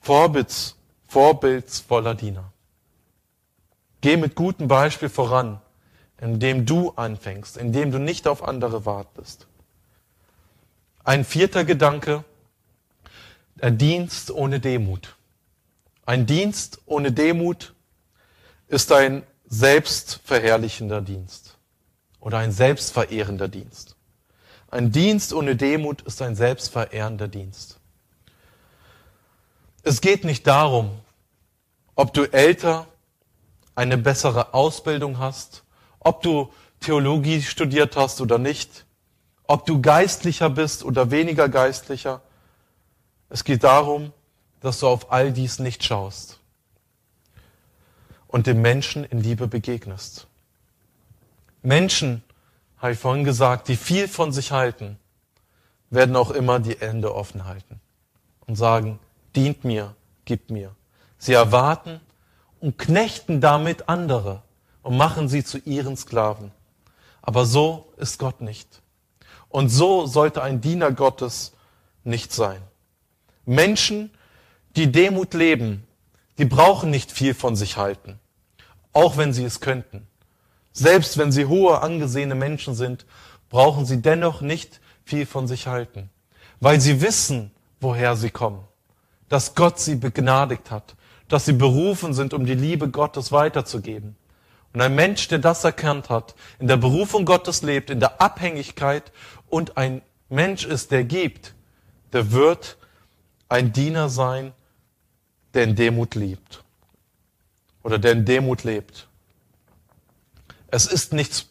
Vorbilds, vorbildsvoller Diener. Geh mit gutem Beispiel voran, indem du anfängst, indem du nicht auf andere wartest. Ein vierter Gedanke, der Dienst ohne Demut. Ein Dienst ohne Demut ist ein selbstverherrlichender Dienst oder ein selbstverehrender Dienst. Ein Dienst ohne Demut ist ein selbstverehrender Dienst. Es geht nicht darum, ob du älter eine bessere Ausbildung hast, ob du Theologie studiert hast oder nicht, ob du geistlicher bist oder weniger geistlicher. Es geht darum, dass du auf all dies nicht schaust und dem Menschen in Liebe begegnest. Menschen, habe ich vorhin gesagt, die viel von sich halten, werden auch immer die Hände offen halten und sagen, dient mir, gibt mir. Sie erwarten, und knechten damit andere und machen sie zu ihren Sklaven. Aber so ist Gott nicht. Und so sollte ein Diener Gottes nicht sein. Menschen, die Demut leben, die brauchen nicht viel von sich halten, auch wenn sie es könnten. Selbst wenn sie hohe, angesehene Menschen sind, brauchen sie dennoch nicht viel von sich halten, weil sie wissen, woher sie kommen, dass Gott sie begnadigt hat, dass sie berufen sind, um die Liebe Gottes weiterzugeben. Und ein Mensch, der das erkannt hat, in der Berufung Gottes lebt, in der Abhängigkeit und ein Mensch ist, der gibt, der wird ein Diener sein, der in Demut liebt. Oder der in Demut lebt. Es ist nichts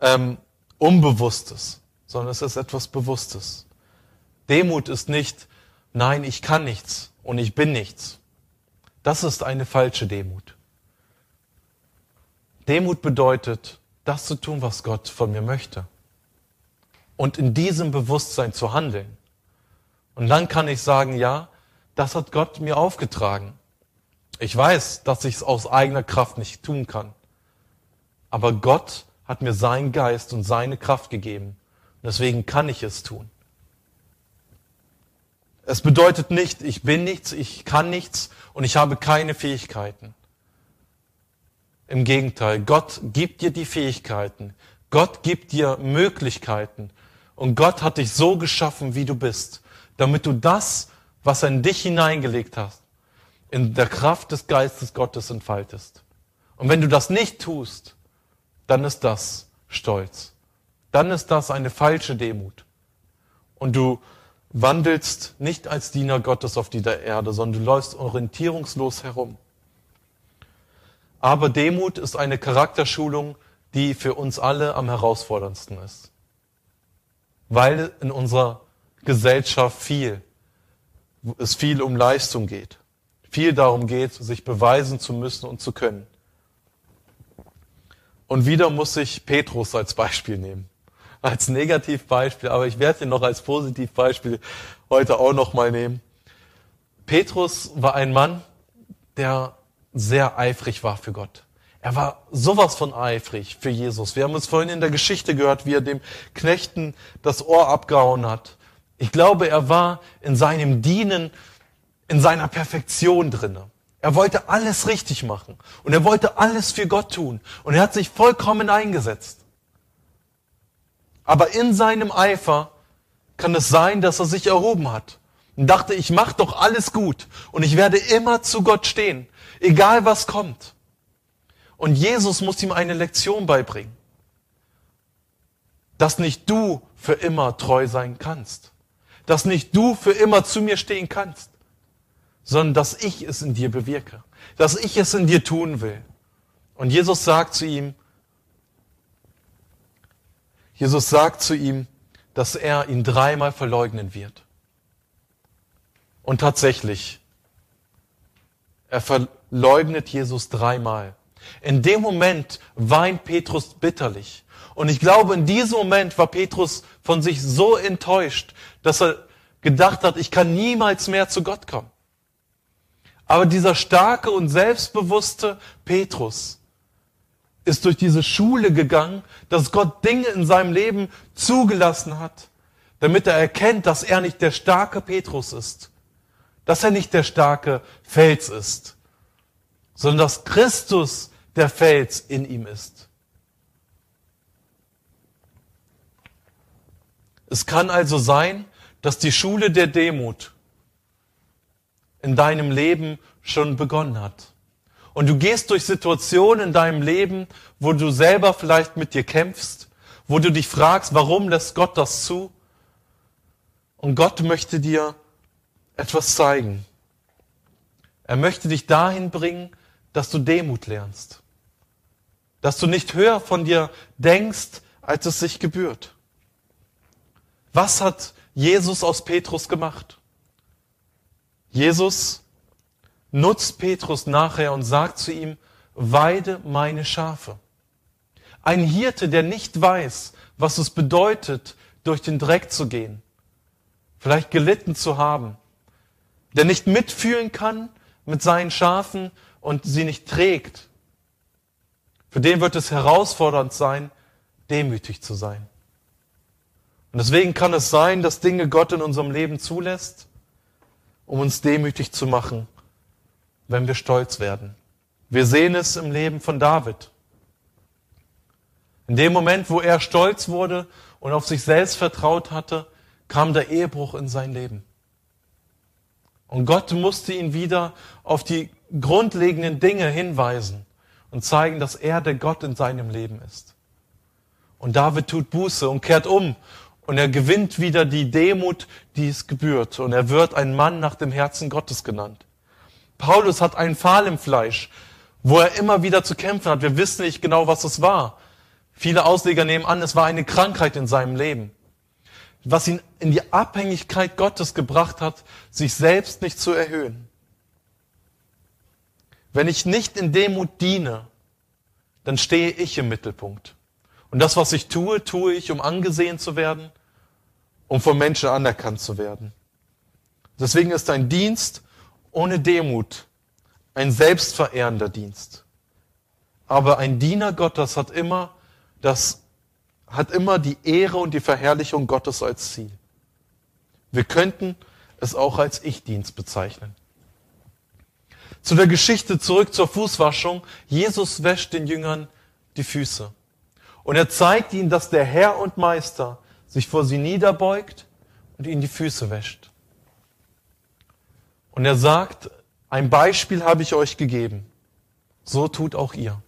ähm, Unbewusstes, sondern es ist etwas Bewusstes. Demut ist nicht, nein, ich kann nichts und ich bin nichts. Das ist eine falsche Demut. Demut bedeutet, das zu tun, was Gott von mir möchte. Und in diesem Bewusstsein zu handeln. Und dann kann ich sagen, ja, das hat Gott mir aufgetragen. Ich weiß, dass ich es aus eigener Kraft nicht tun kann. Aber Gott hat mir seinen Geist und seine Kraft gegeben. Und deswegen kann ich es tun. Es bedeutet nicht, ich bin nichts, ich kann nichts und ich habe keine Fähigkeiten. Im Gegenteil, Gott gibt dir die Fähigkeiten. Gott gibt dir Möglichkeiten. Und Gott hat dich so geschaffen, wie du bist, damit du das, was er in dich hineingelegt hast, in der Kraft des Geistes Gottes entfaltest. Und wenn du das nicht tust, dann ist das Stolz. Dann ist das eine falsche Demut. Und du wandelst nicht als Diener Gottes auf dieser Erde, sondern du läufst orientierungslos herum. Aber Demut ist eine Charakterschulung, die für uns alle am herausforderndsten ist. Weil in unserer Gesellschaft viel, es viel um Leistung geht. Viel darum geht, sich beweisen zu müssen und zu können. Und wieder muss ich Petrus als Beispiel nehmen als Negativbeispiel, aber ich werde ihn noch als Positivbeispiel heute auch noch mal nehmen. Petrus war ein Mann, der sehr eifrig war für Gott. Er war sowas von eifrig für Jesus. Wir haben es vorhin in der Geschichte gehört, wie er dem Knechten das Ohr abgehauen hat. Ich glaube, er war in seinem Dienen, in seiner Perfektion drinne. Er wollte alles richtig machen und er wollte alles für Gott tun und er hat sich vollkommen eingesetzt. Aber in seinem Eifer kann es sein, dass er sich erhoben hat und dachte, ich mache doch alles gut und ich werde immer zu Gott stehen, egal was kommt. Und Jesus muss ihm eine Lektion beibringen, dass nicht du für immer treu sein kannst, dass nicht du für immer zu mir stehen kannst, sondern dass ich es in dir bewirke, dass ich es in dir tun will. Und Jesus sagt zu ihm, Jesus sagt zu ihm, dass er ihn dreimal verleugnen wird. Und tatsächlich, er verleugnet Jesus dreimal. In dem Moment weint Petrus bitterlich. Und ich glaube, in diesem Moment war Petrus von sich so enttäuscht, dass er gedacht hat, ich kann niemals mehr zu Gott kommen. Aber dieser starke und selbstbewusste Petrus ist durch diese Schule gegangen, dass Gott Dinge in seinem Leben zugelassen hat, damit er erkennt, dass er nicht der starke Petrus ist, dass er nicht der starke Fels ist, sondern dass Christus der Fels in ihm ist. Es kann also sein, dass die Schule der Demut in deinem Leben schon begonnen hat. Und du gehst durch Situationen in deinem Leben, wo du selber vielleicht mit dir kämpfst, wo du dich fragst, warum lässt Gott das zu? Und Gott möchte dir etwas zeigen. Er möchte dich dahin bringen, dass du Demut lernst. Dass du nicht höher von dir denkst, als es sich gebührt. Was hat Jesus aus Petrus gemacht? Jesus nutzt Petrus nachher und sagt zu ihm, weide meine Schafe. Ein Hirte, der nicht weiß, was es bedeutet, durch den Dreck zu gehen, vielleicht gelitten zu haben, der nicht mitfühlen kann mit seinen Schafen und sie nicht trägt. Für den wird es herausfordernd sein, demütig zu sein. Und deswegen kann es sein, dass Dinge Gott in unserem Leben zulässt, um uns demütig zu machen, wenn wir stolz werden. Wir sehen es im Leben von David. In dem Moment, wo er stolz wurde und auf sich selbst vertraut hatte, kam der Ehebruch in sein Leben. Und Gott musste ihn wieder auf die grundlegenden Dinge hinweisen und zeigen, dass er der Gott in seinem Leben ist. Und David tut Buße und kehrt um und er gewinnt wieder die Demut, die es gebührt. Und er wird ein Mann nach dem Herzen Gottes genannt. Paulus hat einen Pfahl im Fleisch, wo er immer wieder zu kämpfen hat. Wir wissen nicht genau, was es war. Viele Ausleger nehmen an, es war eine Krankheit in seinem Leben was ihn in die Abhängigkeit Gottes gebracht hat, sich selbst nicht zu erhöhen. Wenn ich nicht in Demut diene, dann stehe ich im Mittelpunkt. Und das, was ich tue, tue ich, um angesehen zu werden, um von Menschen anerkannt zu werden. Deswegen ist ein Dienst ohne Demut ein selbstverehrender Dienst. Aber ein Diener Gottes hat immer das hat immer die Ehre und die Verherrlichung Gottes als Ziel. Wir könnten es auch als Ich-Dienst bezeichnen. Zu der Geschichte zurück zur Fußwaschung. Jesus wäscht den Jüngern die Füße. Und er zeigt ihnen, dass der Herr und Meister sich vor sie niederbeugt und ihnen die Füße wäscht. Und er sagt, ein Beispiel habe ich euch gegeben. So tut auch ihr.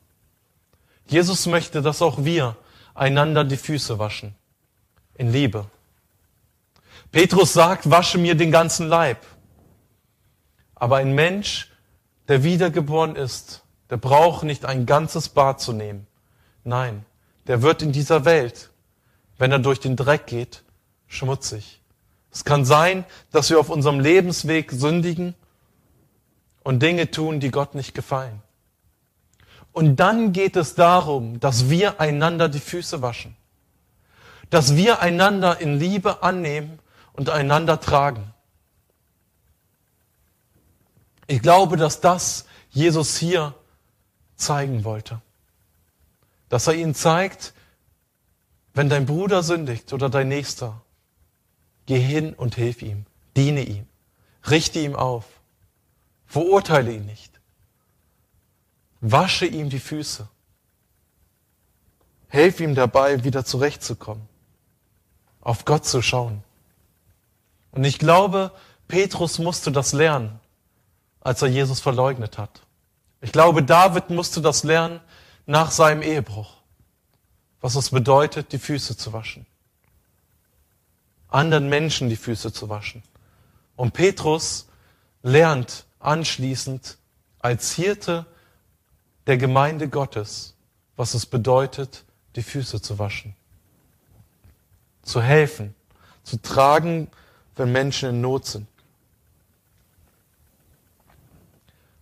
Jesus möchte, dass auch wir einander die Füße waschen. In Liebe. Petrus sagt, wasche mir den ganzen Leib. Aber ein Mensch, der wiedergeboren ist, der braucht nicht ein ganzes Bad zu nehmen. Nein, der wird in dieser Welt, wenn er durch den Dreck geht, schmutzig. Es kann sein, dass wir auf unserem Lebensweg sündigen und Dinge tun, die Gott nicht gefallen. Und dann geht es darum, dass wir einander die Füße waschen. Dass wir einander in Liebe annehmen und einander tragen. Ich glaube, dass das Jesus hier zeigen wollte. Dass er ihnen zeigt, wenn dein Bruder sündigt oder dein Nächster, geh hin und hilf ihm, diene ihm, richte ihm auf, verurteile ihn nicht, wasche ihm die Füße, helf ihm dabei, wieder zurechtzukommen, auf Gott zu schauen. Und ich glaube, Petrus musste das lernen, als er Jesus verleugnet hat. Ich glaube, David musste das lernen nach seinem Ehebruch, was es bedeutet, die Füße zu waschen. Anderen Menschen die Füße zu waschen. Und Petrus lernt anschließend als Hirte der Gemeinde Gottes, was es bedeutet, die Füße zu waschen. Zu helfen, zu tragen, wenn Menschen in Not sind.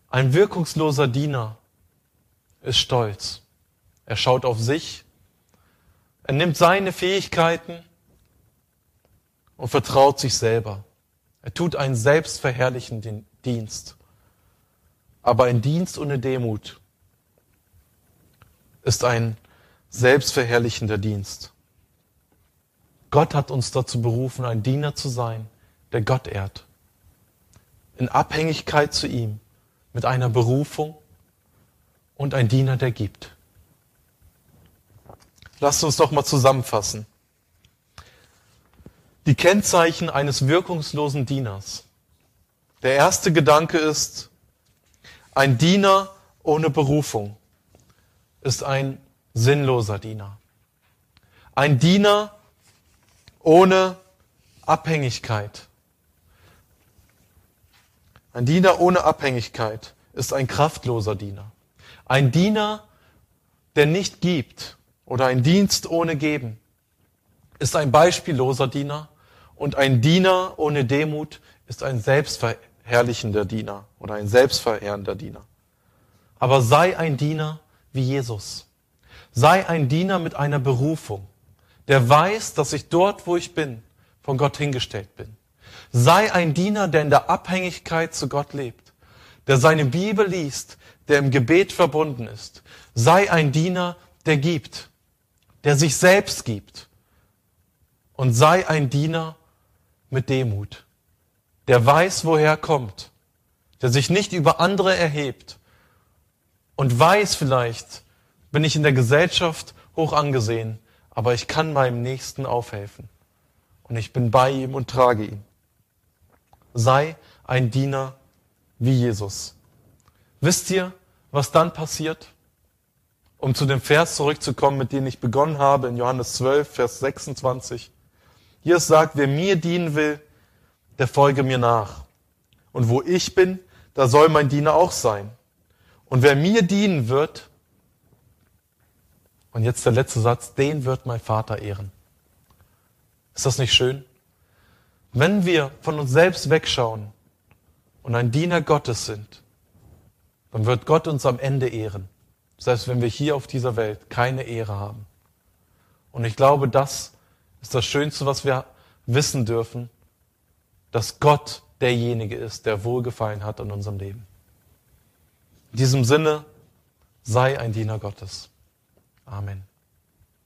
Ein wirkungsloser Diener ist stolz. Er schaut auf sich, er nimmt seine Fähigkeiten und vertraut sich selber. Er tut einen selbstverherrlichenden Dienst. Aber ein Dienst ohne Demut ist ein selbstverherrlichender Dienst. Gott hat uns dazu berufen, ein Diener zu sein, der Gott ehrt. In Abhängigkeit zu ihm, mit einer Berufung und ein Diener, der gibt. Lasst uns doch mal zusammenfassen. Die Kennzeichen eines wirkungslosen Dieners. Der erste Gedanke ist, ein Diener ohne Berufung ist ein sinnloser Diener. Ein Diener ohne Abhängigkeit. Ein Diener ohne Abhängigkeit ist ein kraftloser Diener. Ein Diener, der nicht gibt oder ein Dienst ohne Geben ist ein beispielloser Diener und ein Diener ohne Demut ist ein selbstverherrlichender Diener oder ein selbstverehrender Diener. Aber sei ein Diener wie Jesus. Sei ein Diener mit einer Berufung, der weiß, dass ich dort, wo ich bin, von Gott hingestellt bin. Sei ein Diener, der in der Abhängigkeit zu Gott lebt, der seine Bibel liest, der im Gebet verbunden ist. Sei ein Diener, der gibt, der sich selbst gibt. Und sei ein Diener mit Demut, der weiß, woher er kommt, der sich nicht über andere erhebt und weiß vielleicht, bin ich in der Gesellschaft hoch angesehen, aber ich kann meinem Nächsten aufhelfen. Und ich bin bei ihm und trage ihn. Sei ein Diener wie Jesus. Wisst ihr, was dann passiert? Um zu dem Vers zurückzukommen, mit dem ich begonnen habe, in Johannes 12, Vers 26. Hier sagt, wer mir dienen will, der folge mir nach. Und wo ich bin, da soll mein Diener auch sein. Und wer mir dienen wird, und jetzt der letzte Satz, den wird mein Vater ehren. Ist das nicht schön? Wenn wir von uns selbst wegschauen und ein Diener Gottes sind, dann wird Gott uns am Ende ehren. Selbst wenn wir hier auf dieser Welt keine Ehre haben. Und ich glaube, das ist das Schönste, was wir wissen dürfen, dass Gott derjenige ist, der Wohlgefallen hat an unserem Leben. In diesem Sinne, sei ein Diener Gottes. Amen.